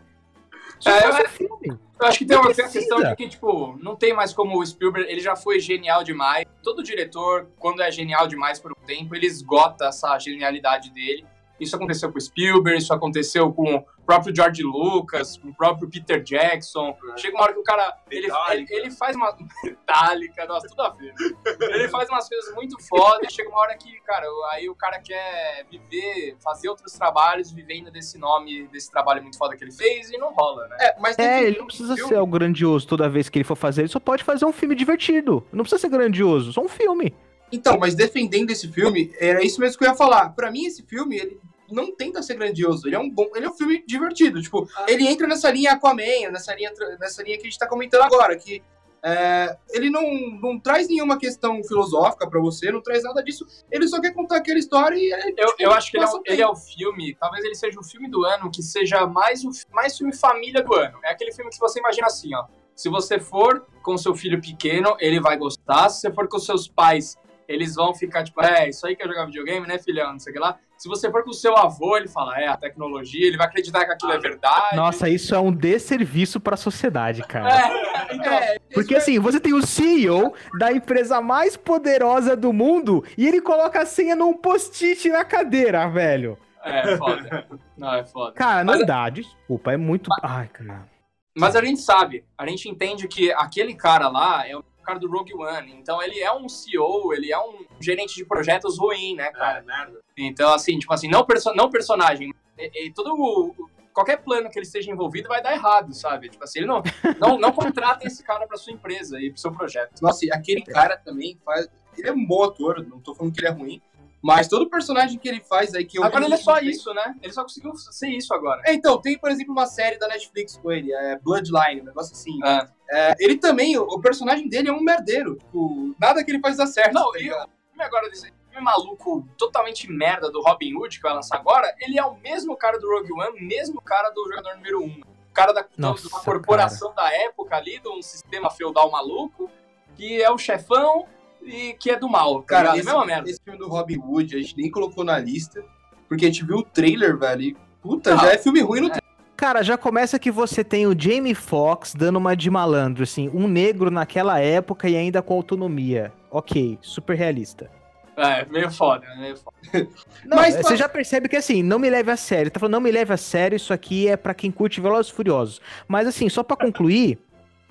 É, eu- filme. Eu acho que tem uma, questão de que, tipo, não tem mais como o Spielberg, ele já foi genial demais. Todo diretor, quando é genial demais por um tempo, ele esgota essa genialidade dele. Isso aconteceu com o Spielberg, isso aconteceu com o próprio George Lucas, com o próprio Peter Jackson. Chega uma hora que o cara, ele, ele, ele faz uma... <laughs> Metallica, nossa, tudo a ver. Ele faz umas coisas muito fodas e chega uma hora que, cara, aí o cara quer viver, fazer outros trabalhos, vivendo desse nome, desse trabalho muito foda que ele fez e não rola, né? É, mas É, ele não precisa filme- ser o grandioso toda vez que ele for fazer, ele só pode fazer um filme divertido. Não precisa ser grandioso, só um filme. Então, mas defendendo esse filme, era isso mesmo que eu ia falar. Pra mim, esse filme, ele não tenta ser grandioso. Ele é um bom. Ele é um filme divertido. Tipo, ele entra nessa linha Aquaman, nessa linha, nessa linha que a gente tá comentando agora, que. é, ele não, não traz nenhuma questão filosófica pra você, não traz nada disso. Ele só quer contar aquela história e é, Eu, tipo, eu acho que ele é, o ele é o filme, talvez ele seja o filme do ano que seja mais o mais filme família do ano. É aquele filme que você imagina assim, ó. Se você for com seu filho pequeno, ele vai gostar. Se você for com seus pais, eles vão ficar tipo, é, isso aí que é jogar videogame, né, filhão? Não sei o que lá. Se você for com o seu avô, ele fala, é, a tecnologia, ele vai acreditar que aquilo é verdade. Nossa, isso é um desserviço pra sociedade, cara. É, então, É, Porque assim, você tem o CEO da empresa mais poderosa do mundo e ele coloca a senha num post-it na cadeira, velho. é foda. Não, é foda. Cara, não Mas- dá, desculpa, é muito. Ai, cara. Mas a gente sabe, a gente entende que aquele cara lá é o cara do Rogue One. Então ele é um CEO, ele é um gerente de projetos ruim, né, cara? Cara, merda. Então, assim, tipo assim, não, perso não personagem, e, e todo o- qualquer plano que ele esteja envolvido vai dar errado, sabe? Tipo assim, ele não, não, não contratem esse cara pra sua empresa e pro seu projeto. Nossa, e aquele cara também faz. Ele é um bom ator, não tô falando que ele é ruim. Mas todo personagem que ele faz aí que eu. Agora ele é só isso, né? Ele só conseguiu ser isso agora. É, então, tem, por exemplo, uma série da Netflix com ele, é Bloodline, um negócio assim. É. É, ele também, o, o personagem dele é um merdeiro. Tipo, nada que ele faz dá certo. Não, tá e o filme agora desse filme maluco, totalmente merda do Robin Hood que vai lançar agora, ele é o mesmo cara do Rogue One, mesmo cara do jogador número 1. O cara da, Nossa, de uma corporação da época ali, de um sistema feudal maluco, que é o chefão e que é do mal. Tá Cara, ligado? É esse, a mesma merda. esse filme do Robin Hood a gente nem colocou na lista, porque a gente viu o trailer, velho. E, puta, Não. já é filme ruim no trailer. Cara, já começa que você tem o Jamie Foxx dando uma de malandro, assim, um negro naquela época e ainda com autonomia. Ok, super realista. É, meio foda, né? Meio foda. <laughs> Não, Mas, você mas- já percebe que assim, não me leve a sério. Tá falando, não me leve a sério, isso aqui é pra quem curte Velozes e Furiosos. Mas assim, só pra concluir,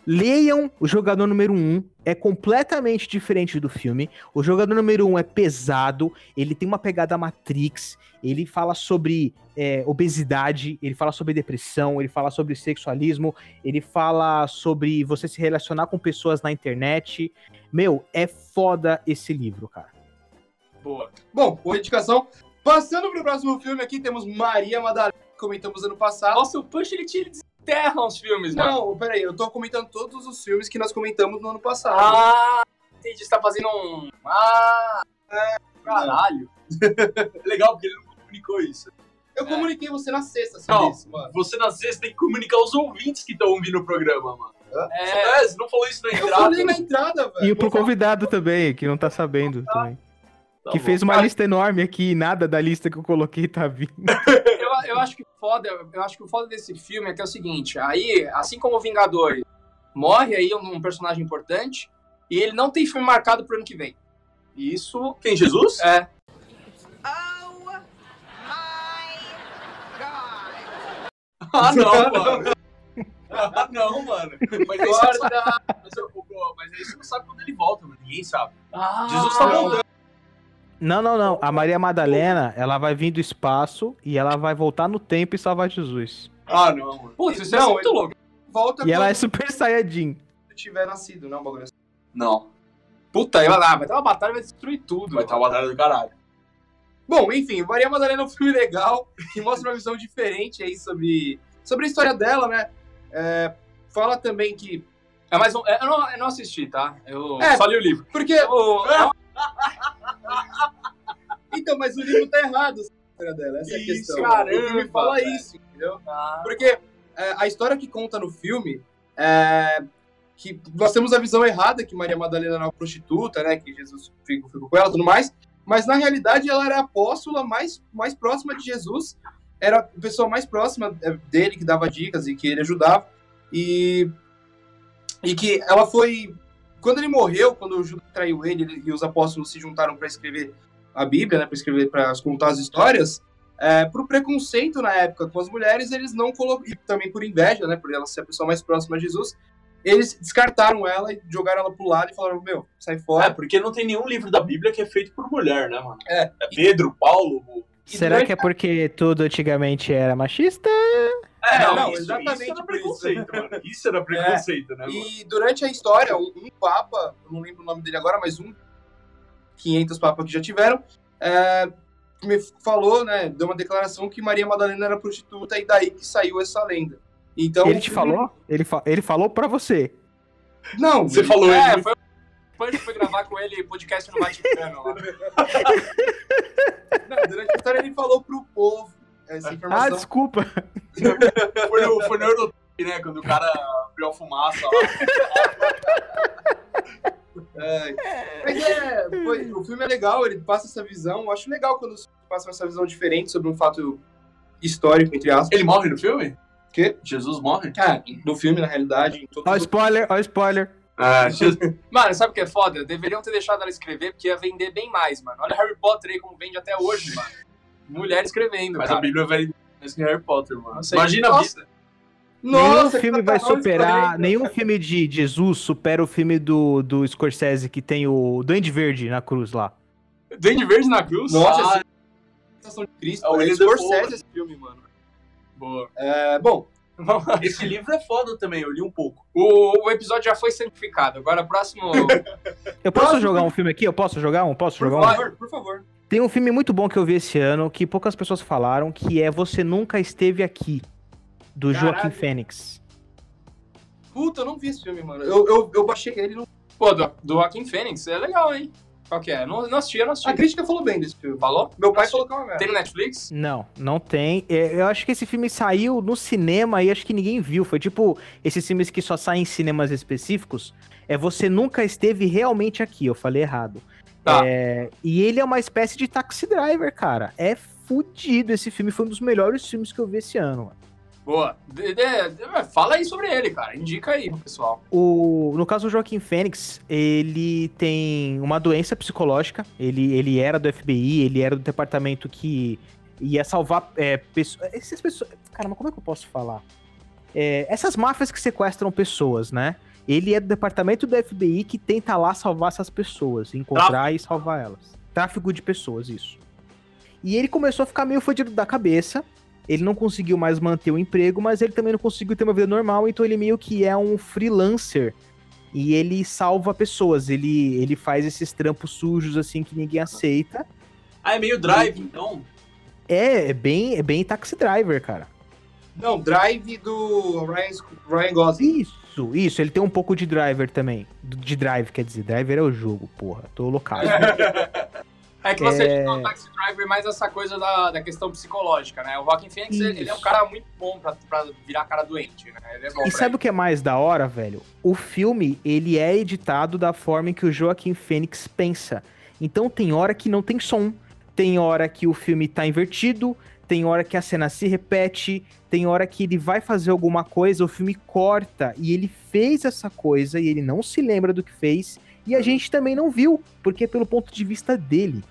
leiam o jogador número 1, é completamente diferente do filme. O jogador número 1 é pesado, ele tem uma pegada Matrix, ele fala sobre é, obesidade, ele fala sobre depressão, ele fala sobre sexualismo, ele fala sobre você se relacionar com pessoas na internet. Meu, é foda esse livro, cara. Boa. Bom, boa indicação. Passando pro próximo filme aqui, temos Maria Madalena, que comentamos ano passado. Nossa, o Push ele, ele desenterra uns filmes, mano. Não, peraí, eu tô comentando todos os filmes que nós comentamos no ano passado. Ah, entendi. Você tá fazendo um. Ah, é, caralho. <laughs> Legal, porque ele não comunicou isso. eu é. comuniquei você na sexta sobre Não. isso, mano. Você, às vezes, tem que comunicar aos ouvintes que estão ouvindo o programa, mano. É, É, você não falou isso na Eu entrada. falei na entrada, velho. E pro convidado também, que não tá sabendo também. Tá que bom. fez uma lista enorme aqui e nada da lista que eu coloquei tá vindo. <laughs> eu, eu acho que o foda, eu acho que o foda desse filme é que é o seguinte, aí, assim como o Vingadores, morre aí um, um personagem importante e ele não tem filme marcado pro ano que vem. Isso Quem, Jesus? é. Oh my god. Ah, não, <laughs> mano. Ah, não, mano. Mas aí você não sabe. Mas, eu- mas aí você não sabe quando ele volta, mano. Ninguém sabe. Ah, Jesus tá voltando. Não, não, não. A Maria Madalena, ela vai vir do espaço e ela vai voltar no tempo e salvar Jesus. Ah, não, mano. Putz, isso é Não, muito ele- louco. Volta E ela é Super Saiyajin. tiver nascido, não, bagulho assim. Não. Puta, aí vai lá, vai ter uma batalha, vai destruir tudo. Vai estar uma batalha do caralho. Bom, enfim, Maria Madalena é um filme legal, que mostra uma visão diferente aí sobre, sobre a história dela, né? É, fala também que. É mais um, é, eu, não, eu não assisti, tá? Eu É. só li o livro. Porque. O- <laughs> <laughs> Então, mas o livro tá errado, história dela, essa é a Isso, questão. caramba, o filme fala velho. isso, entendeu? Ah, Porque é, a história que conta no filme é que nós temos a visão errada que Maria Madalena era uma prostituta, né? Que Jesus ficou, ficou com ela e tudo mais. Mas na realidade ela era a apóstola mais, mais próxima de Jesus. Era a pessoa mais próxima é, dele que dava dicas e que ele ajudava. E, e que ela foi. Quando ele morreu, quando o Judas traiu ele e os apóstolos se juntaram para escrever a Bíblia, né? Para escrever, para contar as histórias. É, por preconceito na época com as mulheres, eles não colocam. E também por inveja, né? Por ela ser a pessoa mais próxima a Jesus. Eles descartaram ela e jogaram ela pro lado e falaram: Meu, sai É, fora. porque não tem nenhum livro da Bíblia que é feito por mulher, né, mano? É. Pedro, Paulo. o- Será durante que é porque tudo antigamente era machista? É, Não, não, isso, exatamente isso era por isso. preconceito, mano. Isso era <laughs> preconceito, né, mano? E durante a história, um, um papa, eu não lembro o nome dele agora, mas um 500 papas que já tiveram, é, me falou, né, deu uma declaração que Maria Madalena era prostituta e daí que saiu essa lenda. Então, Ele te falou? Ele, fa- ele falou pra você. Não, Você falou é, ele. foi foi gravar com ele podcast no Vaticano lá. <laughs> não, durante a história ele falou pro povo essa Ah, informação. desculpa. <laughs> Foi no, foi no Eurotop, né? Quando o cara abriu a fumaça lá. <laughs> É, mas é, foi- o filme é legal, ele passa essa visão. Eu acho legal quando passam essa visão diferente sobre um fato histórico, entre aspas. Ele morre no filme? Quê? Jesus morre? Ah, no filme, na realidade, Ó, os spoiler, ó, spoiler. Ah, Jesus. <laughs> Mano, sabe o que é foda? Deveriam ter deixado ela escrever, porque ia vender bem mais, mano. Olha Harry Potter aí como vende até hoje, mano. Mulher escrevendo, Mas a cara. Bíblia vai mais que Harry Potter, mano. Não sei. Imagina a Nossa. Bíblia. nenhum Nossa, filme vai superar. Nenhum filme de Jesus supera o filme do, do Scorsese que tem o Duende Verde na cruz lá. Duende Verde na cruz? Nossa, Ah, esse- de Cristo. É o É, William Scorsese esse filme, mano. Boa. É, bom, Esse livro é foda também, eu li um pouco. O, o episódio já foi santificado. Agora, o próximo. Eu posso jogar um filme aqui? Eu posso jogar um? Posso por jogar um? favor, por favor. Tem um filme muito bom que eu vi esse ano, que poucas pessoas falaram, que é Você Nunca Esteve Aqui, do Caralho. Joaquim Fênix. Puta, eu não vi esse filme, mano. Eu, eu, eu baixei ele no. Pô, do, do Joaquim Fênix. É legal, hein? Qual que é? Não, não assisti, eu não assisti. A crítica falou bem desse filme. Falou? Meu pai falou que é uma merda. Tem no Netflix? Não, não tem. É, eu acho que esse filme saiu no cinema e acho que ninguém viu. Foi tipo esses filmes que só saem em cinemas específicos. É Você Nunca Esteve Realmente Aqui. Eu falei errado. Tá. É, e ele é uma espécie de taxi driver, cara. É fudido. Esse filme foi um dos melhores filmes que eu vi esse ano. mano. Boa. De- de- de- fala aí sobre ele, cara. Indica aí, pro pessoal. O, no caso do Joaquim Fênix, ele tem uma doença psicológica. Ele, ele era do FBI, ele era do departamento que ia salvar é, pessoas. Essas pessoas. Caramba, como é que eu posso falar? É, essas máfias que sequestram pessoas, né? Ele é do departamento do FBI que tenta lá salvar essas pessoas, encontrar e salvar elas. Tráfico de pessoas, isso. E ele começou a ficar meio fodido da cabeça. Ele não conseguiu mais manter o emprego, mas ele também não conseguiu ter uma vida normal, então ele meio que é um freelancer. E ele salva pessoas, ele, ele faz esses trampos sujos assim que ninguém aceita. Ah, é meio drive, então. É, é bem, é bem taxi driver, cara. Não, Drive do Ryan, Ryan Gosling. Isso, isso, ele tem um pouco de driver também. De drive, quer dizer, driver é o jogo, porra. Tô loucaço. <laughs> É que você É. o Taxi Driver mais essa coisa da, da questão psicológica, né? O Joaquin Phoenix, ele ele é um Isso. cara muito bom pra, pra virar cara doente, né? Ele é E sabe o que é mais da hora, velho? O filme, ele é editado da forma em que o Joaquim Fênix pensa. Então tem hora que não tem som, tem hora que o filme tá invertido, tem hora que a cena se repete, tem hora que ele vai fazer alguma coisa, o filme corta e ele fez essa coisa e ele não se lembra do que fez e a gente também não viu, porque é pelo ponto de vista dele.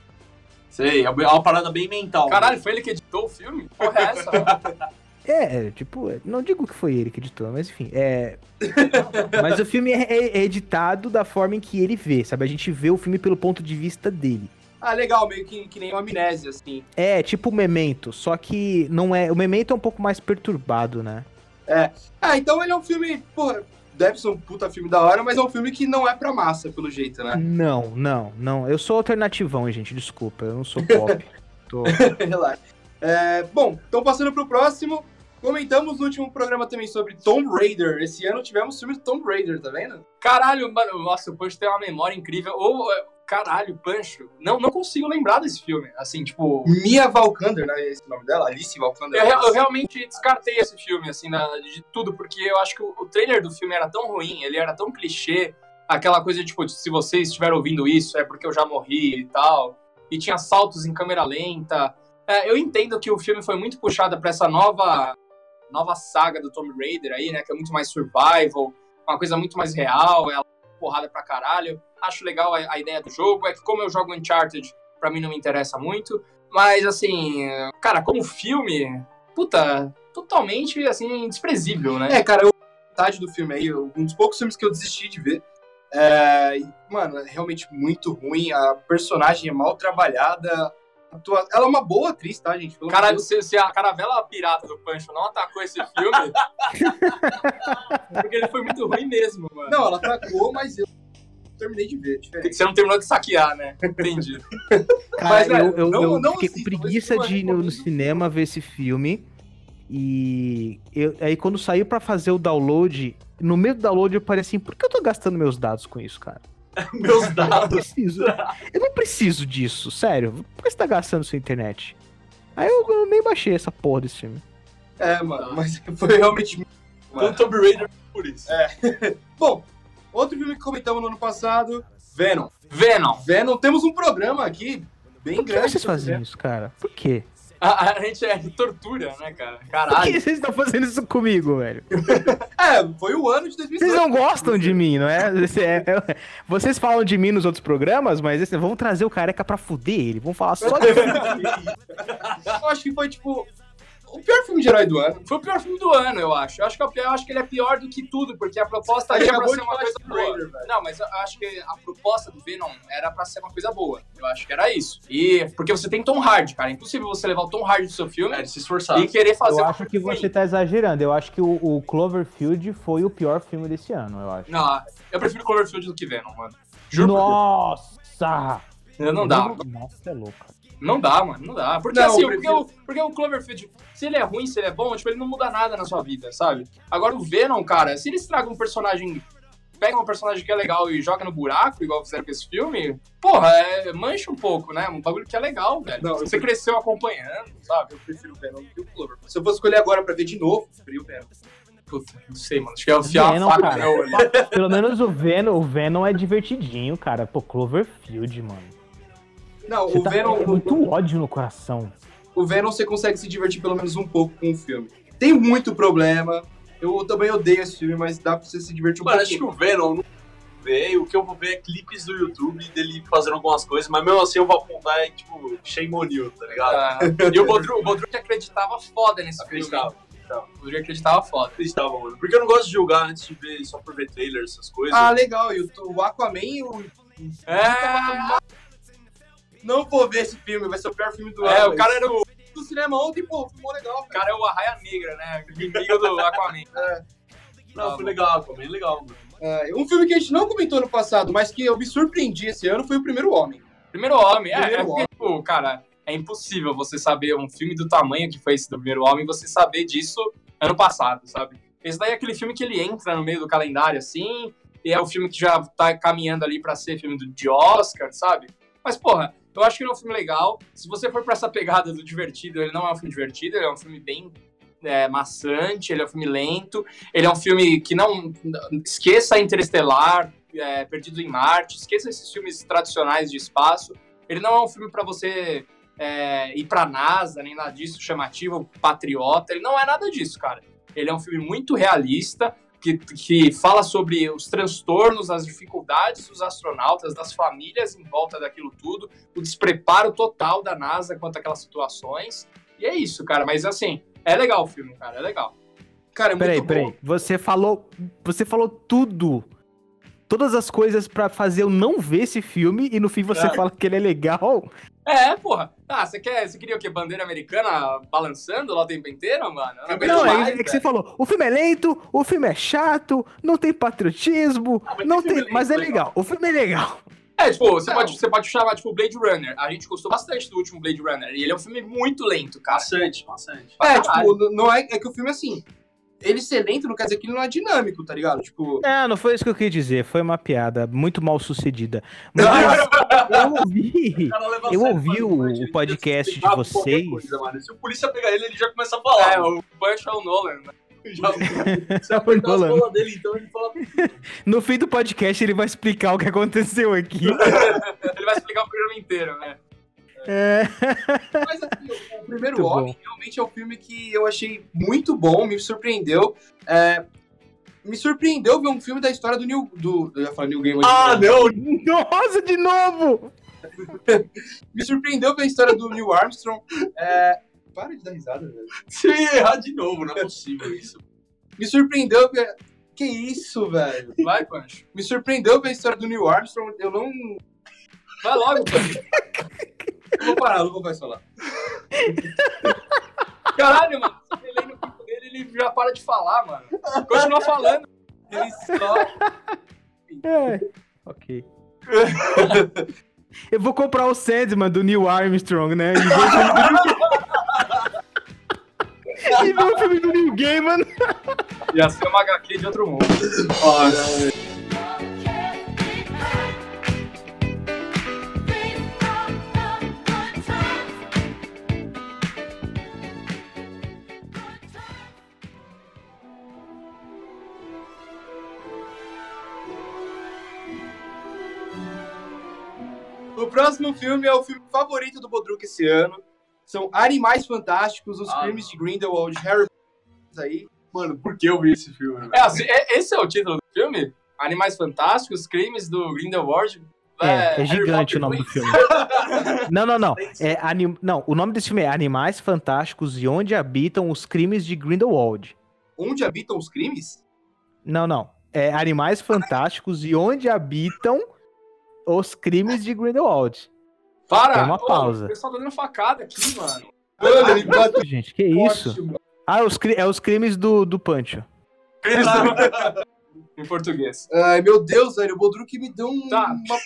Sei, é uma parada bem mental. Caralho, foi ele que editou o filme? Porra, é essa? É, <laughs> é, tipo, não digo que foi ele que editou, mas enfim, é. mas o filme é, é- é editado da forma em que ele vê, sabe? A gente vê o filme pelo ponto de vista dele. Ah, legal, meio que, que nem uma amnésia, assim. É, tipo o Memento, só que não é. O Memento é um pouco mais perturbado, né? Ah, então ele é um filme, porra, deve ser um puta filme da hora, mas é um filme que não é pra massa, pelo jeito, né? Não, não, não. Eu sou alternativão, gente, desculpa, eu não sou pop. <laughs> Tô... Relaxa. É, bom, então passando pro próximo, comentamos no último programa também sobre Tomb Raider. Esse ano tivemos filme Tomb Raider, tá vendo? Caralho, mano, nossa, o Pancho tem uma memória incrível. Ou, é, caralho, Pancho, não, não consigo lembrar desse filme. Assim, tipo, Mia Valkander, né? Esse o nome dela? Alice Valkander. eu, eu realmente descartei esse filme, assim, na- de tudo, porque eu acho que o, o trailer do filme era tão ruim, ele era tão clichê, aquela coisa, tipo, de, se vocês estiverem ouvindo isso, é porque eu já morri e tal. E tinha saltos em câmera lenta. É, eu entendo que o filme foi muito puxado pra essa nova, nova saga do Tomb Raider aí, né? Que é muito mais survival, uma coisa muito mais real, ela porrada pra caralho. Acho legal a, a ideia do jogo. É que como eu jogo Uncharted, pra mim não me interessa muito. Mas, assim, cara, como filme, puta, totalmente, assim, desprezível, né? É, cara, eu metade do filme aí, um dos poucos filmes que eu desisti de ver. É, mano, é realmente muito ruim. A personagem é mal trabalhada. Atua- Ela é uma boa atriz, tá, gente? Pelo Caralho, se, se a caravela pirata do Pancho não atacou esse filme, <laughs> porque ele foi muito ruim mesmo, mano. Não, ela atacou, mas eu terminei de ver. é Diferente. Você não terminou de saquear, né? Entendi. Cara, Mas, velho, eu, eu, não- eu não fiquei com preguiça de ir no, no cinema ver esse filme. E eu- aí quando saiu pra fazer o download, no meio do download eu parei assim, por que eu tô gastando meus dados com isso, cara? <laughs> Meus Eu não dados. preciso. Eu não preciso disso, sério. Por que você tá gastando sua internet? Aí eu, eu nem baixei essa porra desse filme. É, mano, mas foi realmente. Então Tomb Raider por isso. <laughs> Bom, outro filme que comentamos no ano passado, Venom. Venom. Venom, temos um programa aqui bem Por que grande. vocês fazem isso, cara? Por quê? A, a gente é de tortura, né, cara? Por Caralho. que vocês estão fazendo isso comigo, velho? <laughs> É, foi o ano de 2018. Vocês não gostam de mim, não é? É- é- Vocês falam de mim nos outros programas, mas esse, vamos trazer o careca pra fuder ele. Vamos falar só de <laughs> Eu acho que foi, tipo, o pior filme de herói do ano. Foi o pior filme do ano, eu acho. Eu acho que, é o pior- eu acho que ele é pior do que tudo, porque a proposta ali era pra ser uma coisa boa. Raider. Não, mas eu acho que a proposta do Venom era pra ser uma coisa boa. Eu acho que era isso. E porque você tem Tom Hardy, cara. É impossível você levar o Tom Hardy do seu filme É, se esforçar. e querer fazer Eu acho que você tá exagerando. Eu acho que o, o Cloverfield foi o pior filme desse ano, eu acho. Não, eu prefiro Cloverfield do que Venom, mano. Juro Nossa! Deus. Não dá. Nossa, é louco. Não dá, mano. Não dá. Porque Não, assim, porque, prefiro- o, porque o Cloverfield, se ele é ruim, se ele é bom, tipo, ele não muda nada na sua vida, sabe? Agora o Venom, cara, se eles tragam um personagem. Pega um personagem que é legal e joga no buraco, igual fizeram com esse filme, porra, é, mancha um pouco, né? Um bagulho que é legal, velho. Não, você cresceu acompanhando, sabe? Eu prefiro o Venom do que o Clover. Se eu fosse escolher agora pra ver de novo, eu preferia o Venom. Puta, não sei, mano. Acho que é o fiar Venom, cara. Pelo menos o Venom, o Venom é divertidinho, cara. Pô, Cloverfield, mano. Não, Você o tá Venom, muito ódio no coração. o Venom você consegue se divertir pelo menos um pouco com o filme. Tem muito problema. Eu também odeio esse filme, mas dá pra você se divertir um Mano, acho pouquinho. que o Venom não ver, o que eu vou ver é clipes do YouTube dele fazendo algumas coisas, mas mesmo assim eu vou apontar é tipo shame on you, tá ligado? Ah, e o Bodru, o Bodru que acreditava foda nesse Acreditava. filme. O Bodru acreditava foda. Acreditava, mano. Porque eu não gosto de julgar antes de ver só por ver trailer, essas coisas. Ah, legal. E o, o Aquaman e o... É, Não vou ver esse filme, vai ser o pior filme do é, ano. o cara era o, do cinema ontem, pô, ficou legal, o cara é o Arraia Negra, né? O inimigo do Aquaman. não, foi legal, foi bem legal, mano. É, um filme que a gente não comentou no passado, mas que eu me surpreendi esse ano foi o Primeiro Homem. Primeiro Homem, é, Primeiro é porque, tipo, cara, é impossível você saber um filme do tamanho que foi esse do Primeiro Homem, você saber disso ano passado, sabe? Esse daí é aquele filme que ele entra no meio do calendário, assim, e é o filme que já tá caminhando ali pra ser filme do, de Oscar, sabe? Mas, porra, eu acho que ele é um filme legal. Se você for pra essa pegada do divertido, ele não é um filme divertido, ele é um filme bem é, maçante, ele é um filme lento, ele é um filme que não... Esqueça Interestelar, é, Perdido em Marte, esqueça esses filmes tradicionais de espaço. Ele não é um filme pra você é, ir pra NASA, nem nada disso, chamativo, patriota. Ele não é nada disso, cara. Ele é um filme muito realista, que, que fala sobre os transtornos, as dificuldades dos astronautas, das famílias em volta daquilo tudo, o despreparo total da NASA quanto àquelas situações. E é isso, cara. Mas assim, é legal o filme, cara. É legal. Cara, é muito Peraí, bom. peraí. Você falou. Você falou tudo. Todas as coisas pra fazer eu não ver esse filme e no fim você É. fala que ele é legal. É, porra. Ah, você quer, você queria o quê? Bandeira americana balançando lá o tempo inteiro, mano? Eu não Não, é, mais, é que você falou, o filme é lento, o filme é chato, não tem patriotismo, Ah, mas não tem mas é lento, legal. O filme é legal. É, tipo, você Não. pode, você pode chamar, tipo, Blade Runner. A gente gostou bastante do último Blade Runner. E ele é um filme muito lento, cara. Bastante, bastante. É, tipo, não é, é que o filme, assim, ele ser lento não quer dizer que ele não é dinâmico, tá ligado? Tipo, Não, não foi isso que eu quis dizer, foi uma piada muito mal sucedida. Mas <laughs> eu ouvi, O Eu ouvi o ele podcast de vocês. coisa, mano. Se o polícia pegar ele, ele já começa a falar. É, o Punch é o Nolan. né? <laughs> Já, É <laughs> o bolas dele, então ele fala. no fim do podcast ele vai explicar o que aconteceu aqui. Ele vai explicar o programa inteiro, né? É. mas assim, o, Primeiro Muito Homem realmente é um filme que eu achei muito bom, me surpreendeu. É, me surpreendeu ver um filme da história do Neil... Do, eu ia falar Neil Gaiman. Ah, não! Nossa, de novo! <laughs> Me surpreendeu ver a história do Neil Armstrong. É, para de dar risada, velho. Se errar de novo, não é possível isso. Me surpreendeu ver... Que isso, velho? Vai, Punch. Me surpreendeu ver a história do Neil Armstrong. Eu não... Vai logo, Punch. <laughs> Eu vou parar, não vou mais falar. Caralho, mano. Lê no pico dele, ele já para de falar, mano. Continua falando. Ele só... É. Ok. Eu vou comprar o Sandman do Neil Armstrong, né? E ver o filme do... <laughs> e ver o filme do Neil Gaiman. Ia ser uma HQ de outro mundo. O próximo filme é o filme favorito do Bodruk esse ano. São Animais Fantásticos, Os Ah, Crimes de Grindelwald, Harry Potter aí. Mano, por que eu vi esse filme? É, assim, é- esse é o título do filme? Animais Fantásticos, Crimes do Grindelwald. É, é Harry gigante Potter o nome do filme. <laughs> Não, não, não. É anim... Não, o nome desse filme é Animais Fantásticos e Onde Habitam os Crimes de Grindelwald. Onde habitam os crimes? Não, não. É Animais Fantásticos e Onde Habitam os Crimes de Grindelwald. Para! Tem uma pausa. O pessoal tá dando facada aqui, mano. Mano, ele bate Gente, que isso? ótimo. Ah, os é os crimes do, do Pancho. em português. Ai, meu Deus, velho, o Bodruk me deu um- Tá. uma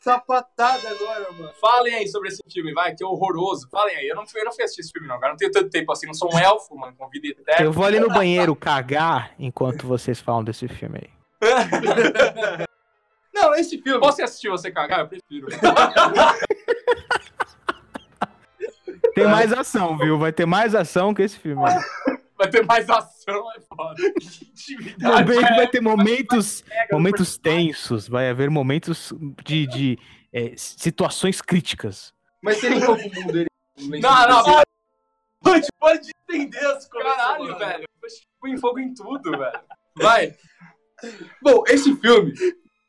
sapatada agora, mano. Falem aí sobre esse filme, vai, que é horroroso. Falem aí. Eu não, fui- eu não fui assistir esse filme, não, cara. Não tenho tanto tempo assim. Não sou um elfo, mano, com vida eterna. Eu vou ali no banheiro cagar enquanto vocês falam desse filme aí. <laughs> Não, esse filme. Posso assistir você cagar? Eu prefiro. <laughs> Tem mais ação, viu? Vai ter mais ação que esse filme. Vai ter mais ação, é foda. Também vai ter momentos, momentos tensos, vai haver momentos de, de é, situações críticas. Mas seria novo mundo dele. Não, não, Pode, pode entender as coisas. caralho, mano. velho. Põe fogo em tudo, velho. Vai. Bom, esse filme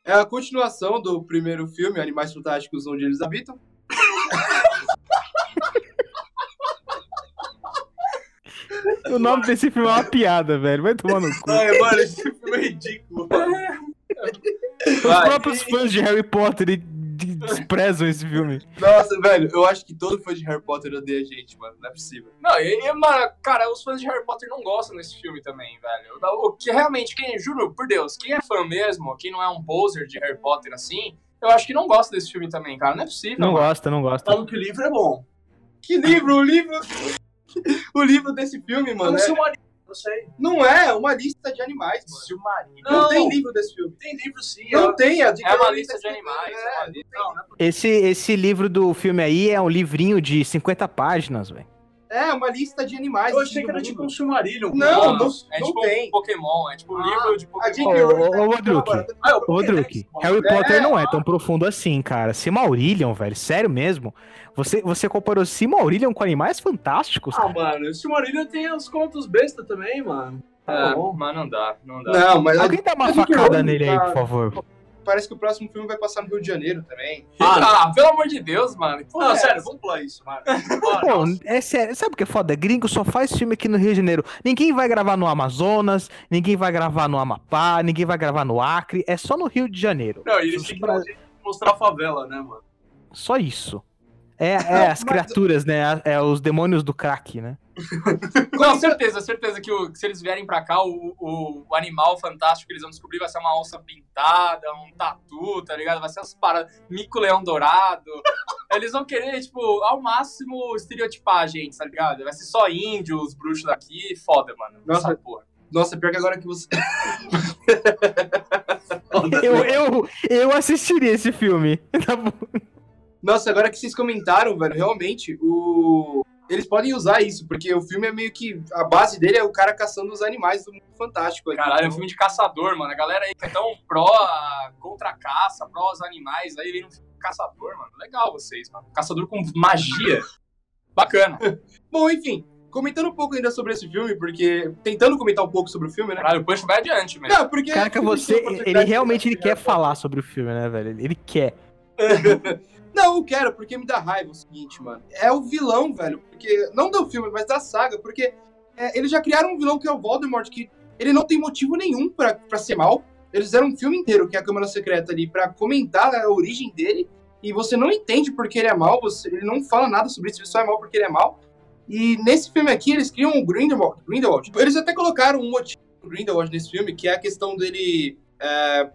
é a continuação do primeiro filme, Animais Fantásticos Onde Eles Habitam. <laughs> O nome desse filme é uma piada, velho. Vai tomar no cu. Ai, mano, esse filme é ridículo. Os próprios fãs de Harry Potter desprezam esse filme. Nossa, velho, eu acho que todo fã de Harry Potter odeia a gente, mano. Não é possível. Não, e, e, mano, cara, os fãs de Harry Potter não gostam desse filme também, velho. O que realmente, quem, juro, por Deus, quem é fã mesmo, quem não é um poser de Harry Potter assim, eu acho que não gosta desse filme também, cara. Não é possível. Não mano. gosta, não gosta. Falam que o livro é bom. Que livro? O livro. <laughs> o livro desse filme, Eu mano. é- marido, eu sei. Não é uma lista de animais, mano. Silmarillion. Não, Não, tem livro desse filme. Tem livro sim. Não ó. tem, a dica É uma lista de animais. é. é não, não é Esse, esse livro do filme aí é um livrinho de 50 páginas, velho. É, uma lista de animais. Eu assim, achei que do era mundo. tipo um Silmarillion. Não, Não, não, é não tipo tem. um Pokémon, é tipo um Ah, livro de Pokémon. Ô, tá Rodrigo. Ah, Ô, Druk, Harry É. Potter não é tão profundo assim, cara. Silmarillion, velho, sério mesmo. Você, você comparou Silmarillion com Animais Fantásticos, Ah, cara? mano, o Silmarillion tem os contos besta também, mano. É, Tá bom. mas não dá, não dá. Não, mas Alguém dá uma facada nele aí, tá- por favor. Parece que o próximo filme vai passar no Rio de Janeiro também. <laughs> Ah, pelo amor de Deus, mano. Não, é sério, essa? vamos pular isso, mano. <laughs> Pô, é sério, sabe o que é foda? Gringo só faz filme aqui no Rio de Janeiro. Ninguém vai gravar no Amazonas, ninguém vai gravar no Amapá, ninguém vai gravar no Acre, é só no Rio de Janeiro. Não, e eles têm que mostrar a favela, né, mano? Só isso. É, é as criaturas, né? É os demônios do crack, né? Não, certeza, certeza que, o- que se eles vierem pra cá, o, o, o animal fantástico que eles vão descobrir vai ser uma onça pintada, um tatu, tá ligado? Vai ser as paradas, mico-leão dourado. Eles vão querer, tipo, ao máximo estereotipar a gente, tá ligado? Vai ser só índio, os bruxos daqui, foda, mano. Nossa. Porra. Nossa, pior que agora que você. <laughs> Eu, eu, eu assistiria esse filme. <laughs> Nossa, agora que vocês comentaram, velho, realmente, o. Eles podem usar isso, porque o filme é meio que. A base dele é o cara caçando os animais do mundo fantástico. ali. Caralho, é um filme de caçador, mano. A galera aí que é tão pró contra a caça, pró os animais, aí vem um filme de caçador, mano. Legal vocês, mano. Caçador com magia. Bacana. <laughs> Bom, enfim, comentando um pouco ainda sobre esse filme, porque. Tentando comentar um pouco sobre o filme, né? Caralho, o Punch vai adiante, mesmo. Não, porque. Caraca, você, ele realmente ele quer falar sobre o filme, né, velho? Ele quer. <laughs> Não, eu quero, porque me dá raiva o seguinte, mano. É o vilão, velho. Porque. Não do filme, mas da saga. Porque é, eles já criaram um vilão que é o Voldemort, que ele não tem motivo nenhum pra ser mal. Eles fizeram um filme inteiro, que é a Câmara Secreta ali, pra comentar a origem dele. E você não entende porque ele é mal, você, ele não fala nada sobre isso, ele só é mal porque ele é mal. E nesse filme aqui, eles criam o Grindelwald. Grindelwald. Eles até colocaram um motivo do Grindelwald nesse filme, que é a questão dele. é,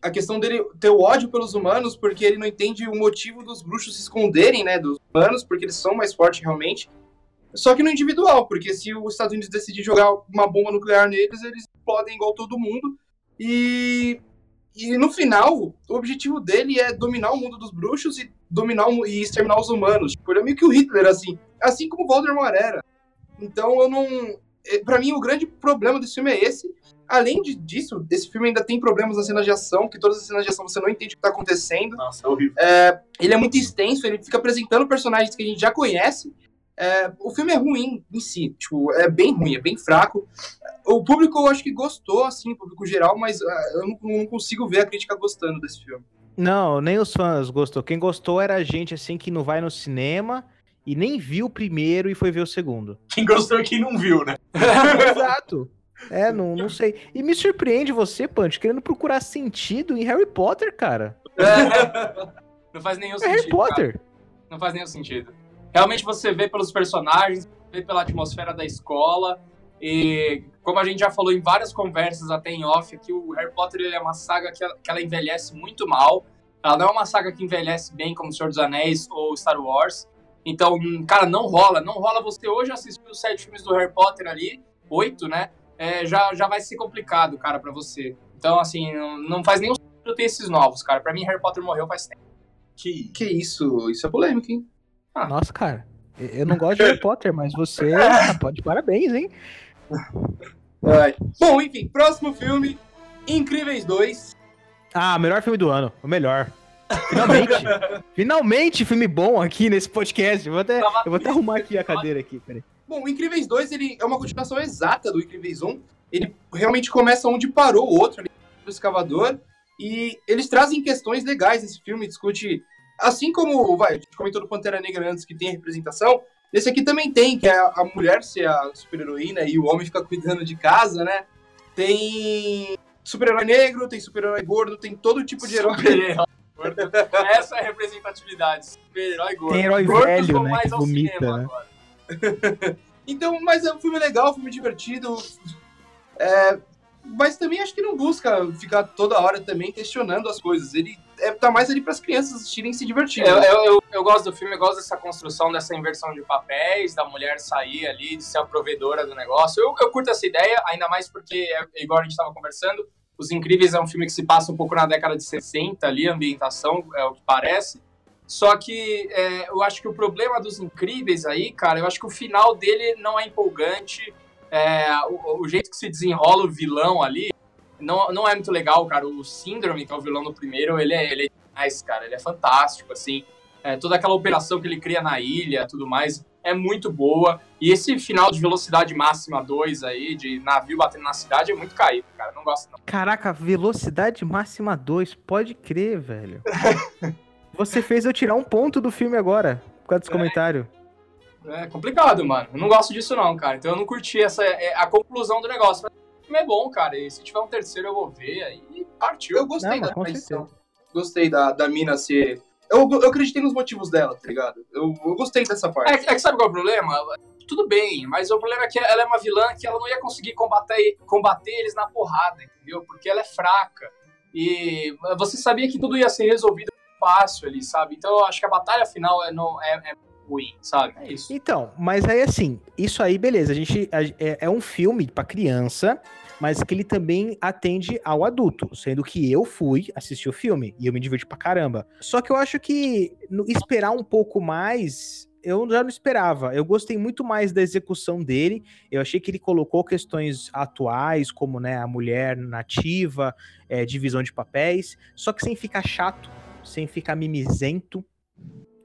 a questão dele ter o ódio pelos humanos, porque ele não entende o motivo dos bruxos se esconderem, né, dos humanos, porque eles são mais fortes realmente. Só que no individual, porque se os Estados Unidos decidir jogar uma bomba nuclear neles, eles explodem igual todo mundo. E, e no final, o objetivo dele é dominar o mundo dos bruxos e dominar o e exterminar os humanos. Tipo, ele é meio que o Hitler, assim. Assim como o Voldemort era. Então eu não. Eh, Pra mim, o grande problema desse filme é esse. Além de, disso, esse filme ainda tem problemas nas cenas de ação, que todas as cenas de ação você não entende o que tá acontecendo. Nossa, é horrível. Ele é muito extenso, ele fica apresentando personagens que a gente já conhece. É, o filme é ruim em si, tipo, é bem ruim, é bem fraco. O público eu acho que gostou, assim, o público geral, mas ah, eu não, não consigo ver a crítica gostando desse filme. Não, nem os fãs gostou. Quem gostou era a gente, assim, que não vai no cinema e nem viu o primeiro e foi ver o segundo. Quem gostou aqui não viu, né? <laughs> Exato. É, não, não sei. E me surpreende você, Punch, querendo procurar sentido em Harry Potter, cara. Não faz nenhum É sentido. Harry Potter. cara. Não faz nenhum sentido. Realmente você vê pelos personagens, vê pela atmosfera da escola. E como a gente já falou em várias conversas até em off aqui, o Harry Potter ele é uma saga que ela, que ela envelhece muito mal. Ela não é uma saga que envelhece bem como Senhor dos Anéis ou Star Wars. Então, cara, não rola. Não rola você hoje assistir os sete filmes do Harry Potter ali, oito, né? É, já, já vai ser complicado, cara, pra você. Então, assim, não, não faz nenhum sentido ter esses novos, cara. Pra mim, Harry Potter morreu faz tempo. Que Que isso? Isso é polêmico, hein? Nossa, cara. Eu não gosto de Harry Potter, mas você <laughs> tá, pode parabéns, hein? Vai. Bom, enfim, próximo filme: Incríveis 2. Ah, melhor filme do ano. O melhor. Finalmente. Finalmente, filme bom aqui nesse podcast. Eu vou até, eu vou até arrumar aqui a cadeira aqui, peraí. Bom, o Incríveis 2 ele é uma continuação exata do Incríveis 1. Ele realmente começa onde parou o outro, ali, do escavador. E eles trazem questões legais nesse filme, discute. Assim como vai, a gente comentou do Pantera Negra antes, que tem a representação, nesse aqui também tem, que é a, a mulher ser a super-heroína e o homem ficar cuidando de casa, né? Tem super-herói negro, tem super-herói gordo, tem todo tipo de herói. Super-herói gordo. <laughs> Essa é a representatividade. Super-herói gordo. Tem herói Gordos velho, né, mais que ao vomita, cinema né? agora. <laughs> Então, mas é um filme legal, um filme divertido. É, mas também acho que não busca ficar toda hora também questionando as coisas. Ele é, tá mais ali para as crianças assistirem e se divertirem. Eu, eu, eu, eu gosto do filme, eu gosto dessa construção, dessa inversão de papéis, da mulher sair ali, de ser a provedora do negócio. Eu, eu curto essa ideia, ainda mais porque, é, igual a gente estava conversando, Os Incríveis é um filme que se passa um pouco na década de 60 ali, a ambientação, é o que parece. Só que é, eu acho que o problema dos Incríveis aí, cara, eu acho que o final dele não é empolgante. É, o, o jeito que se desenrola o vilão ali não, não é muito legal, cara. O Síndrome, que é o vilão do primeiro, ele é, ele é demais, cara. Ele é fantástico, assim. É, toda aquela operação que ele cria na ilha tudo mais é muito boa. E esse final de velocidade máxima 2 aí, de navio batendo na cidade, é muito caído, cara. Não gosto, não. Caraca, velocidade máxima 2, pode crer, velho. <laughs> Você fez eu tirar um ponto do filme agora, por causa desse comentário. É complicado, mano. Eu não gosto disso, não, cara. Então eu não curti essa, é, a conclusão do negócio. Mas o filme é bom, cara. E se tiver um terceiro, eu vou ver. Aí partiu. Eu gostei Não, da. Gostei da, da mina ser. Eu, eu acreditei nos motivos dela, tá ligado? Eu, eu gostei dessa parte. É, que- é que sabe qual é o problema? Tudo bem, mas o problema é que ela é uma vilã que ela não ia conseguir combater, combater eles na porrada, entendeu? Porque ela é fraca. E você sabia que tudo ia ser resolvido fácil ali, sabe? Então eu acho que a batalha final é, não, é, é ruim, sabe? É isso. Então, mas aí assim, isso aí, beleza, a gente a- é, é um filme pra criança, mas que ele também atende ao adulto, sendo que eu fui assistir o filme e eu me diverti pra caramba. Só que eu acho que esperar um pouco mais, eu já não esperava. Eu gostei muito mais da execução dele. Eu achei que ele colocou questões atuais, como né, a mulher nativa, é, divisão de papéis, só que sem ficar chato, sem ficar mimizento.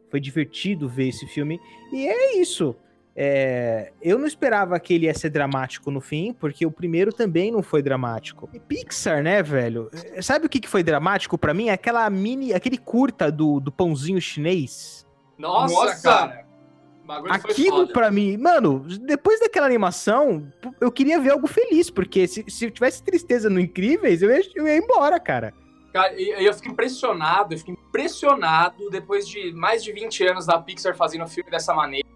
Foi divertido ver esse filme. E é isso. É, eu não esperava que ele ia ser dramático no fim, porque o primeiro também não foi dramático. E Pixar, né, velho? É, Sabe o que que foi dramático pra mim? Aquela mini, aquele curta do, do pãozinho chinês. Nossa, Nossa! cara. Aquilo pra mim, mano, depois daquela animação, eu queria ver algo feliz, porque se, se eu tivesse tristeza no Incríveis, eu ia, eu ia embora, cara. Cara, eu fico impressionado, eu fico impressionado depois de mais de 20 anos da Pixar fazendo filme dessa maneira,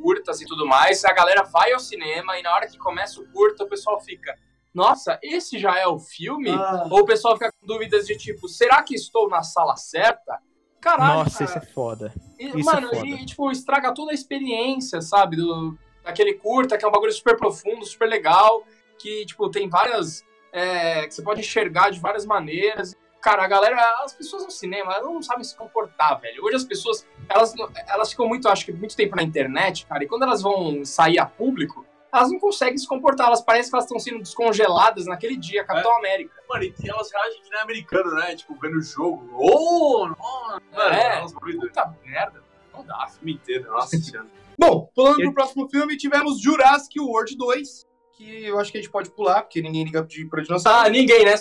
curtas e tudo mais, a galera vai ao cinema e na hora que começa o curta o pessoal fica, nossa, esse já é o filme? Ah. Ou o pessoal fica com dúvidas de tipo, será que estou na sala certa? Caralho, Nossa, cara. isso é foda. E, Isso mano, é foda. e tipo, estraga toda a experiência, sabe? Do, daquele curta, que é um bagulho super profundo, super legal, que, tipo, tem várias. é, que você pode enxergar de várias maneiras. Cara, a galera, as pessoas no cinema, elas não sabem se comportar, velho. Hoje as pessoas, elas, elas ficam muito, acho que, muito tempo na internet, cara, e quando elas vão sair a público, elas não conseguem se comportar. Elas parecem que elas estão sendo descongeladas naquele dia, Capitão América. Mano, e elas reagem que nem americano, né? Tipo, vendo o jogo. Oh, nossa! Mano, É. umas doidas. Puta merda, não dá. Filme inteiro, nossa <laughs> senhora. Bom, pulando Eu- pro próximo filme, tivemos Jurassic World 2, que eu acho que a gente pode pular, porque ninguém liga pra dinossauro. Ah, ninguém, né?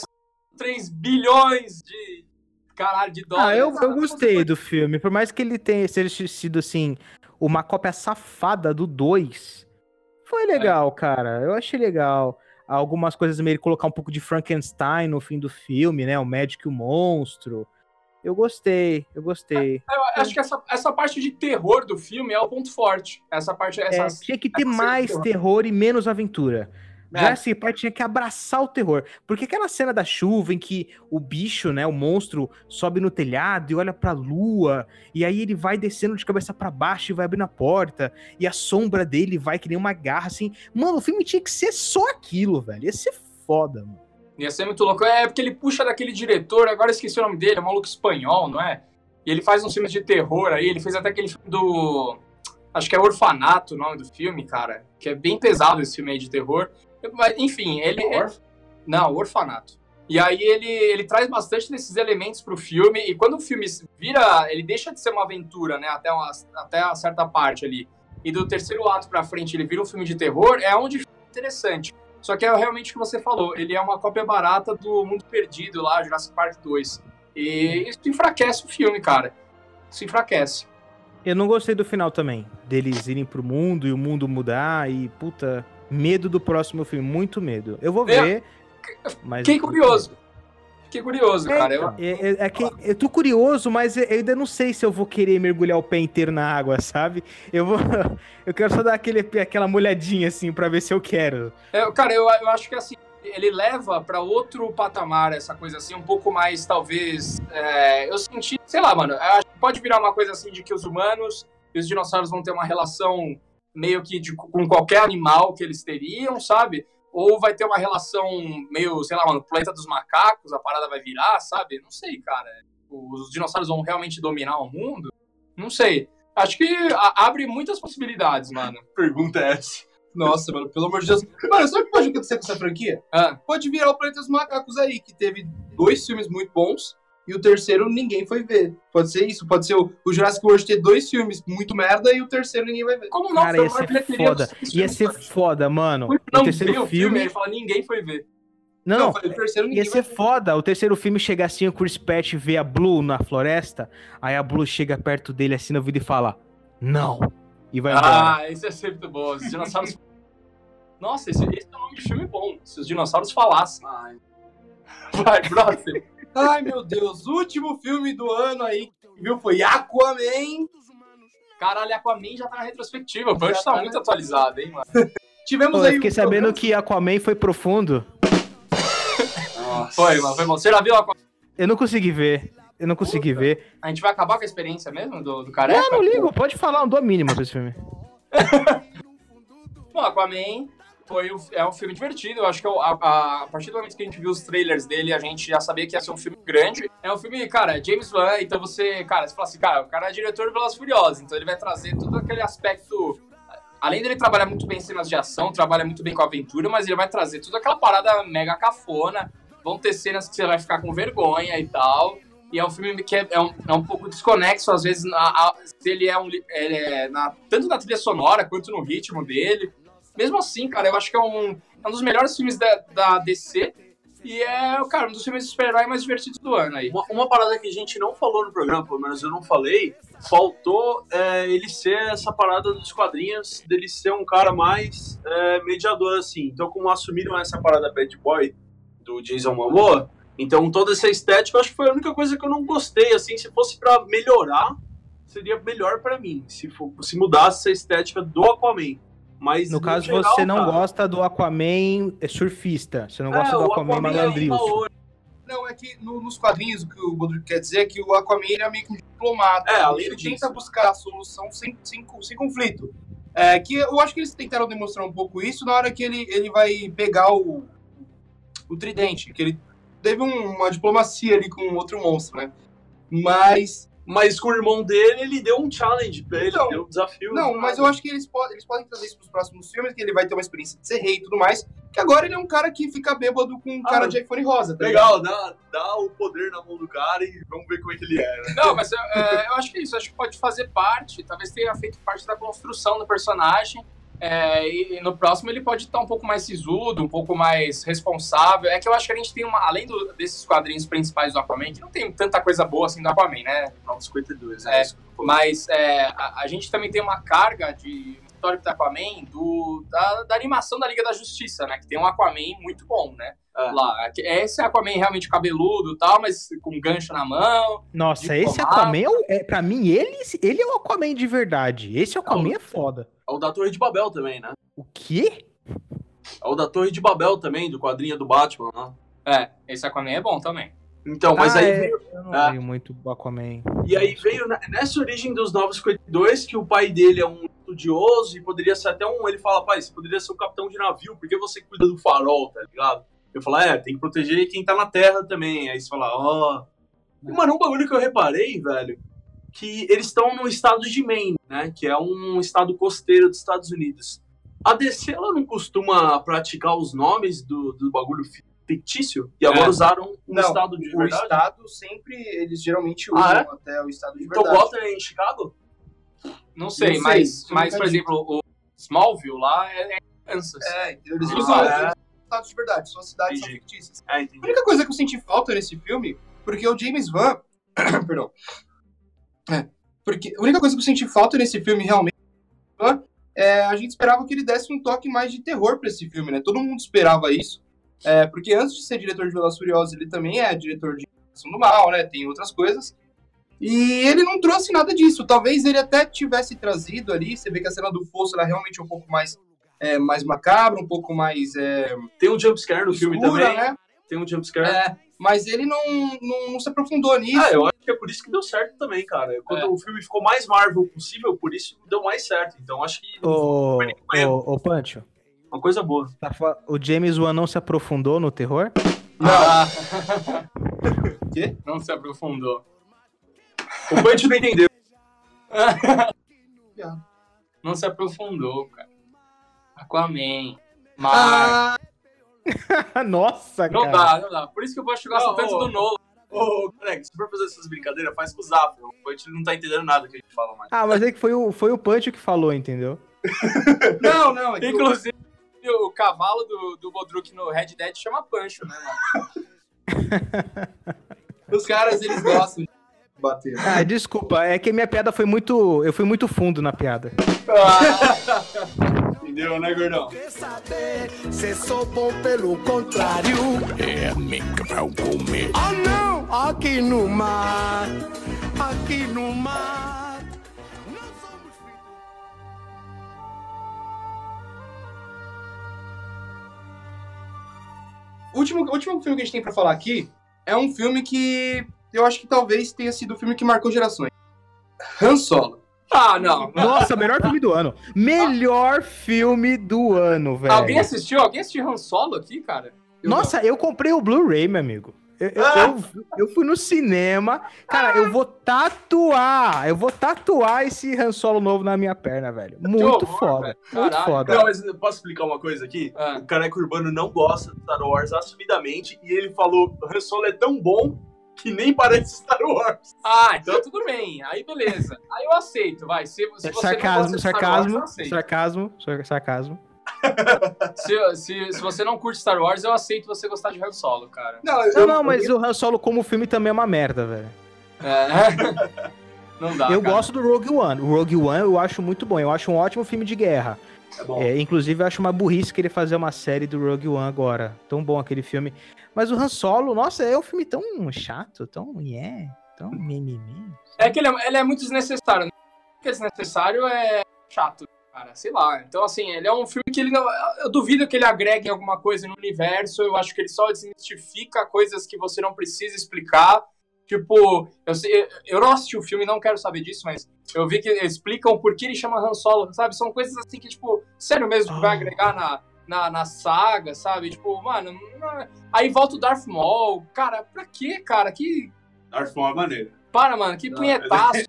3 bilhões de Caralho, de dólar. Ah, eu, eu gostei do filme. Por mais que ele tenha seja sido, assim, uma cópia safada do 2, foi legal, cara. Eu achei legal. Algumas coisas meio colocar um pouco de Frankenstein no fim do filme, né? O médico e o monstro. Eu gostei, eu gostei. Eu acho que essa, essa parte de terror do filme é o ponto forte. Essa parte. É, Essas, tinha que ter essa mais terror. terror e menos aventura. É. Jurassic Park tinha que abraçar o terror. Porque aquela cena da chuva em que o bicho, né, o monstro, sobe no telhado e olha pra lua, e aí ele vai descendo de cabeça pra baixo e vai abrindo a porta, e a sombra dele vai que nem uma garra, assim. Mano, o filme tinha que ser só aquilo, velho. Ia ser foda, mano. Ia ser muito louco. É porque ele puxa daquele diretor, agora eu esqueci o nome dele, é um maluco espanhol, não é? E ele faz uns filmes de terror aí, ele fez até aquele filme do. Acho que é Orfanato o nome do filme, cara. Que é bem pesado esse filme aí de terror. Mas, enfim, ele. Orf- Não, Orfanato. E aí ele, ele traz bastante desses elementos pro filme, e quando o filme vira. Ele deixa de ser uma aventura, né? Até uma, até uma certa parte ali. E do terceiro ato pra frente ele vira um filme de terror, é onde fica interessante. Só que é realmente o que você falou, ele é uma cópia barata do Mundo Perdido lá, Jurassic Park 2. E isso enfraquece o filme, cara. Isso enfraquece. Eu não gostei do final também. Deles irem pro mundo e o mundo mudar e, puta, medo do próximo filme. Muito medo. Eu vou É, ver. Mas Fiquei curioso. Fiquei curioso, É, cara. Eu, então, é, é- é que eu tô curioso, mas eu ainda não sei se eu vou querer mergulhar o pé inteiro na água, sabe? Eu vou. <laughs> Eu quero só dar aquele, aquela molhadinha assim pra ver se eu quero. É, cara, eu, eu acho que assim, ele leva pra outro patamar essa coisa assim, um pouco mais, talvez. é, eu senti, sei lá, mano, eu acho que pode virar uma coisa assim de que os humanos e os dinossauros vão ter uma relação meio que de- com qualquer animal que eles teriam, sabe? Ou vai ter uma relação meio, sei lá, mano, planeta dos macacos, a parada vai virar, sabe? Não sei, cara. Os dinossauros vão realmente dominar o mundo? Não sei. Acho que a- abre muitas possibilidades, mano. <laughs> Pergunta é essa. Nossa, mano, pelo amor de Deus. Mano, sabe o que pode acontecer com essa franquia? Ah, Pode virar o Planeta dos Macacos aí, que teve dois filmes muito bons e o terceiro ninguém foi ver. Pode ser isso, pode ser o, o Jurassic World ter dois filmes muito merda e o terceiro ninguém vai ver. como não? Cara, Foi ia ser foda. Ia filmes, ser mano. foda, mano. Por O não terceiro o filme. Ele fala, ninguém foi ver. Não, não. falei, o terceiro ninguém Ia ser foda. O terceiro filme chega assim, o Chris Pratt vê a Blue na floresta, aí a Blue chega perto dele assim no vídeo e fala: Não. E vai embora. Ah, esse é sempre bom. Os dinossauros. <laughs> Nossa, esse, esse é um nome de filme bom. Se os dinossauros falassem. Vai, próximo. Ai, meu Deus, o último filme do ano aí, viu, foi Aquaman. Caralho, Aquaman já tá na retrospectiva. O Punch tá muito atualizado, hein, mano. <laughs> Tivemos Pô, eu aí fiquei um sabendo programa- que Aquaman foi profundo. Foi, mano, foi bom. Você já viu Aquaman? Eu não consegui ver. Eu não consegui ver. A gente vai acabar com a experiência mesmo do, do careca? Não, não ligo. Pode falar, não dou a mínima pra esse filme. <laughs> Bom, Aquaman foi é um filme divertido. Eu acho que a, a- a partir do momento que a gente viu os trailers dele, a gente já sabia que ia ser um filme grande. É um filme, cara, James Wan, então você, cara, você fala assim, cara, o cara é diretor de Velozes e Furiosos, então ele vai trazer todo aquele aspecto. Além dele trabalhar muito bem em cenas de ação, trabalha muito bem com aventura, mas ele vai trazer toda aquela parada mega cafona. Vão ter cenas que você vai ficar com vergonha e tal. E é um filme que é, é um, é um pouco desconexo, às vezes, a- se ele é, um, ele é na- tanto na trilha sonora quanto no ritmo dele. Mesmo assim, cara, eu acho que é um, é um dos melhores filmes da, da DC. E é, cara, um dos filmes de super-herói mais divertidos do ano aí. Uma, uma parada que a gente não falou no programa, pelo menos eu não falei, faltou é, ele ser essa parada dos quadrinhos, dele ser um cara mais é, mediador, assim. Então, como assumiram essa parada Bad Boy do Jason Momoa, então toda essa estética, eu acho que foi a única coisa que eu não gostei, assim, se fosse pra melhorar, seria melhor pra mim, se, for, se mudasse essa estética do Aquaman. Mas, No caso, geral, você não cara, gosta do Aquaman é, surfista. Você não gosta é, do o Aquaman é malandrilso. Não, é que no- nos quadrinhos, o que o Rodrigo quer dizer é que o Aquaman ele é meio que um diplomata. É, além ele disso. tenta buscar a solução sem, sem, sem conflito. É, que eu acho que eles tentaram demonstrar um pouco isso na hora que ele, ele vai pegar o, o tridente, que ele teve um- uma diplomacia ali com outro monstro, né? Mas Mas com o irmão dele, ele deu um challenge pra ele, Então, deu um desafio. Não, mas eu acho que eles, po- eles podem trazer isso pros próximos filmes, que ele vai ter uma experiência de ser rei e tudo mais. Que agora ele é um cara que fica bêbado com um Ah, cara de iPhone rosa, tá? Legal, dá, dá o poder na mão do cara e vamos ver como é que ele é. <laughs> Não, mas é, eu acho que é isso. Acho que pode fazer parte, talvez tenha feito parte da construção do personagem. É, e, e no próximo ele pode estar um pouco mais sisudo, um pouco mais responsável. É que eu acho que a gente tem uma. Além do- desses quadrinhos principais do Aquaman, que não tem tanta coisa boa assim do Aquaman, né? 952, É. é. isso. Mas é, a, a gente também tem uma carga de história do Aquaman do, da, da animação da Liga da Justiça, né? Que tem um Aquaman muito bom, né? É. Lá. Que- Esse Aquaman realmente cabeludo e tal, mas com gancho na mão. Nossa, esse pomada. Aquaman, é, o- é, pra mim, ele, ele é o Aquaman de verdade. Esse Aquaman é foda. É o da Torre de Babel também, né? O quê? É o da Torre de Babel também, do quadrinho do Batman, né? É, esse Aquaman é bom também. Então, mas Ah, aí é. veio, Eu não Ah. leio muito o Aquaman. E aí veio ne- nessa origem dos 952 que o pai dele é um estudioso e poderia ser até um. Ele fala, pai, você poderia ser um capitão de navio, por que você cuida do farol, tá ligado? Eu falo, é, tem que proteger quem tá na terra também. Aí você fala, ó. E, Mano, um bagulho que eu reparei, velho, que eles estão no estado de Maine, né? Que é um estado costeiro dos Estados Unidos. A DC, ela não costuma praticar os nomes do, do bagulho fi- fictício? E agora É. usaram um Não, estado de O verdade? estado sempre, eles geralmente usam Ah, é? até o estado de Então verdade. bota em Chicago? Não sei, Não sei, mas, mas por exemplo, o Smallville lá é, é Kansas. É, entendeu? eles Ah, usam estados de verdade, são cidades são Entendi. fictícias. É, A única coisa que eu senti falta nesse filme, porque o James Van. <coughs> Perdão. É, porque a única coisa que eu senti falta nesse filme realmente. É, a gente esperava que ele desse um toque mais de terror pra esse filme, né? Todo mundo esperava isso. É, porque antes de ser diretor de Velozes e Furiosos, ele também é diretor de Ação do Mal, né? Tem outras coisas. E ele não trouxe nada disso. Talvez ele até tivesse trazido ali. Você vê que a cena do fosso ela realmente é um pouco mais, é, mais macabra, um pouco mais é, Tem um jumpscare no filme escura, também. né? Tem um jumpscare. É, mas ele não, não, não se aprofundou nisso. Ah, eu acho que é por isso que deu certo também, cara. Quando É. o filme ficou mais Marvel possível, por isso deu mais certo. Então acho que Ô, erro. ô, ô Pancho, uma coisa boa. tá o James Wan não se aprofundou no terror? Ah. <laughs> Quê? Não se aprofundou. O Punch não entendeu. <laughs> Não se aprofundou, cara. Aquaman. Mar. Ah, <laughs> Nossa, não cara. dá, não dá. Por isso que eu gosto de gosto Não, tanto do Nolan. Ô, Greg, se for fazer essas brincadeiras, faz com o Zafra. O Punch não tá entendendo nada que a gente fala mais. Ah, mas é que foi o, foi o Pancho que falou, entendeu? <laughs> não, não. É que o- Inclusive, o cavalo do, do Bodruk no Red Dead chama Pancho, né, mano? <laughs> os caras, eles gostam de bater. Ah, desculpa, é que minha piada foi muito. Eu fui muito fundo na piada. Entendeu, né, gordão? Quer saber se sou bom pelo contrário? É que vai comer. Ah, não! Aqui no mar, aqui no mar. Nós somos filhos. O último, o último filme que a gente tem pra falar aqui é um filme que eu acho que talvez tenha sido o filme que marcou gerações. Han Solo. Ah, não. Nossa, melhor filme do ano. Melhor filme do ano, velho. Alguém assistiu? Alguém assistiu Han Solo aqui, cara? Eu Nossa, eu comprei o Blu-ray, meu amigo. Eu, eu, eu- eu fui no cinema. Cara, eu vou tatuar. Eu vou tatuar esse Han Solo novo na minha perna, velho. Muito horror, foda. velho. Muito foda. Não, mas posso explicar uma coisa aqui? Ah. O Careca Urbano não gosta de Star Wars assumidamente e ele falou: o Han Solo é tão bom que nem parece Star Wars. Ah, então tudo bem. Aí beleza. Aí eu aceito, vai. Se, se você não gosta sarcasmo, de Star Wars, sarcasmo, eu sarcasmo, sar- sarcasmo. <laughs> <laughs> Se, se, se você não curte Star Wars, eu aceito você gostar de Han Solo, cara. Não, eu, Não, não, mas o Han Solo como filme também é uma merda, velho. É. <laughs> Não dá. eu cara. gosto do Rogue One. O Rogue One eu acho muito bom. Eu acho um ótimo filme de guerra. É bom. É, inclusive, eu acho uma burrice querer fazer uma série do Rogue One agora. Tão bom aquele filme. Mas o Han Solo, nossa, é um filme tão chato, tão yeah, tão mimimi. É que ele é, ele é muito desnecessário. né? O que é desnecessário é chato, cara. Sei lá. Então, assim, ele é um filme que ele não. Eu duvido que ele agregue alguma coisa no universo. Eu acho que ele só desmistifica coisas que você não precisa explicar. Tipo, eu, sei, eu não assisti o filme, não quero saber disso, mas eu vi que explicam por que ele chama Han Solo, sabe? São coisas assim que, tipo, sério mesmo, que vai Ah. agregar na, na, na saga, sabe? Tipo, mano. não- Aí volta o Darth Maul. Cara, pra quê, cara? Que. Darth Maul é maneiro. Para, mano, que Não, punhetaço.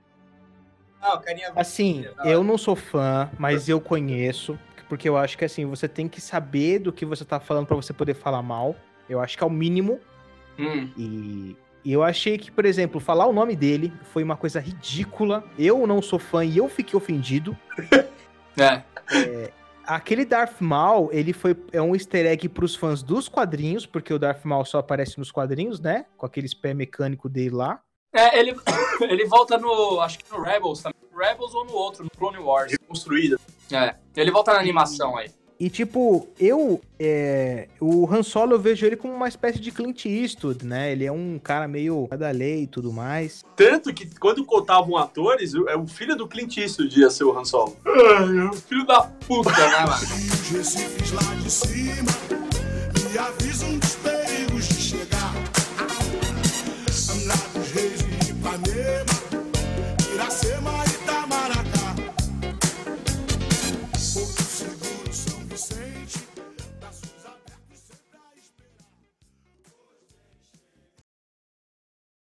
não, carinha. Assim, eu não sou fã, mas eu conheço, porque eu acho que assim, você tem que saber do que você tá falando pra você poder falar mal. Eu acho que é o mínimo. Hum. E, e eu achei que, por exemplo, falar o nome dele foi uma coisa ridícula. Eu não sou fã e eu fiquei ofendido. É. Aquele Darth Maul, ele foi é um easter egg pros fãs dos quadrinhos, porque o Darth Maul só aparece nos quadrinhos, né? Com aqueles pé mecânico dele lá. É, ele, <coughs> ele volta no. Acho que no Rebels também. Rebels ou no outro, no Clone Wars. Construída. É. Ele volta na animação aí. E, tipo, eu. É, o Han Solo eu vejo ele como uma espécie de Clint Eastwood, né? Ele é um cara meio da lei e tudo mais. Tanto que quando contavam atores, é o filho do Clint Eastwood ia ser o Han Solo. Ai, é filho da puta, né, mano? Recifes lá de cima, avisam dos perigos de chegar. Reis Ipanema.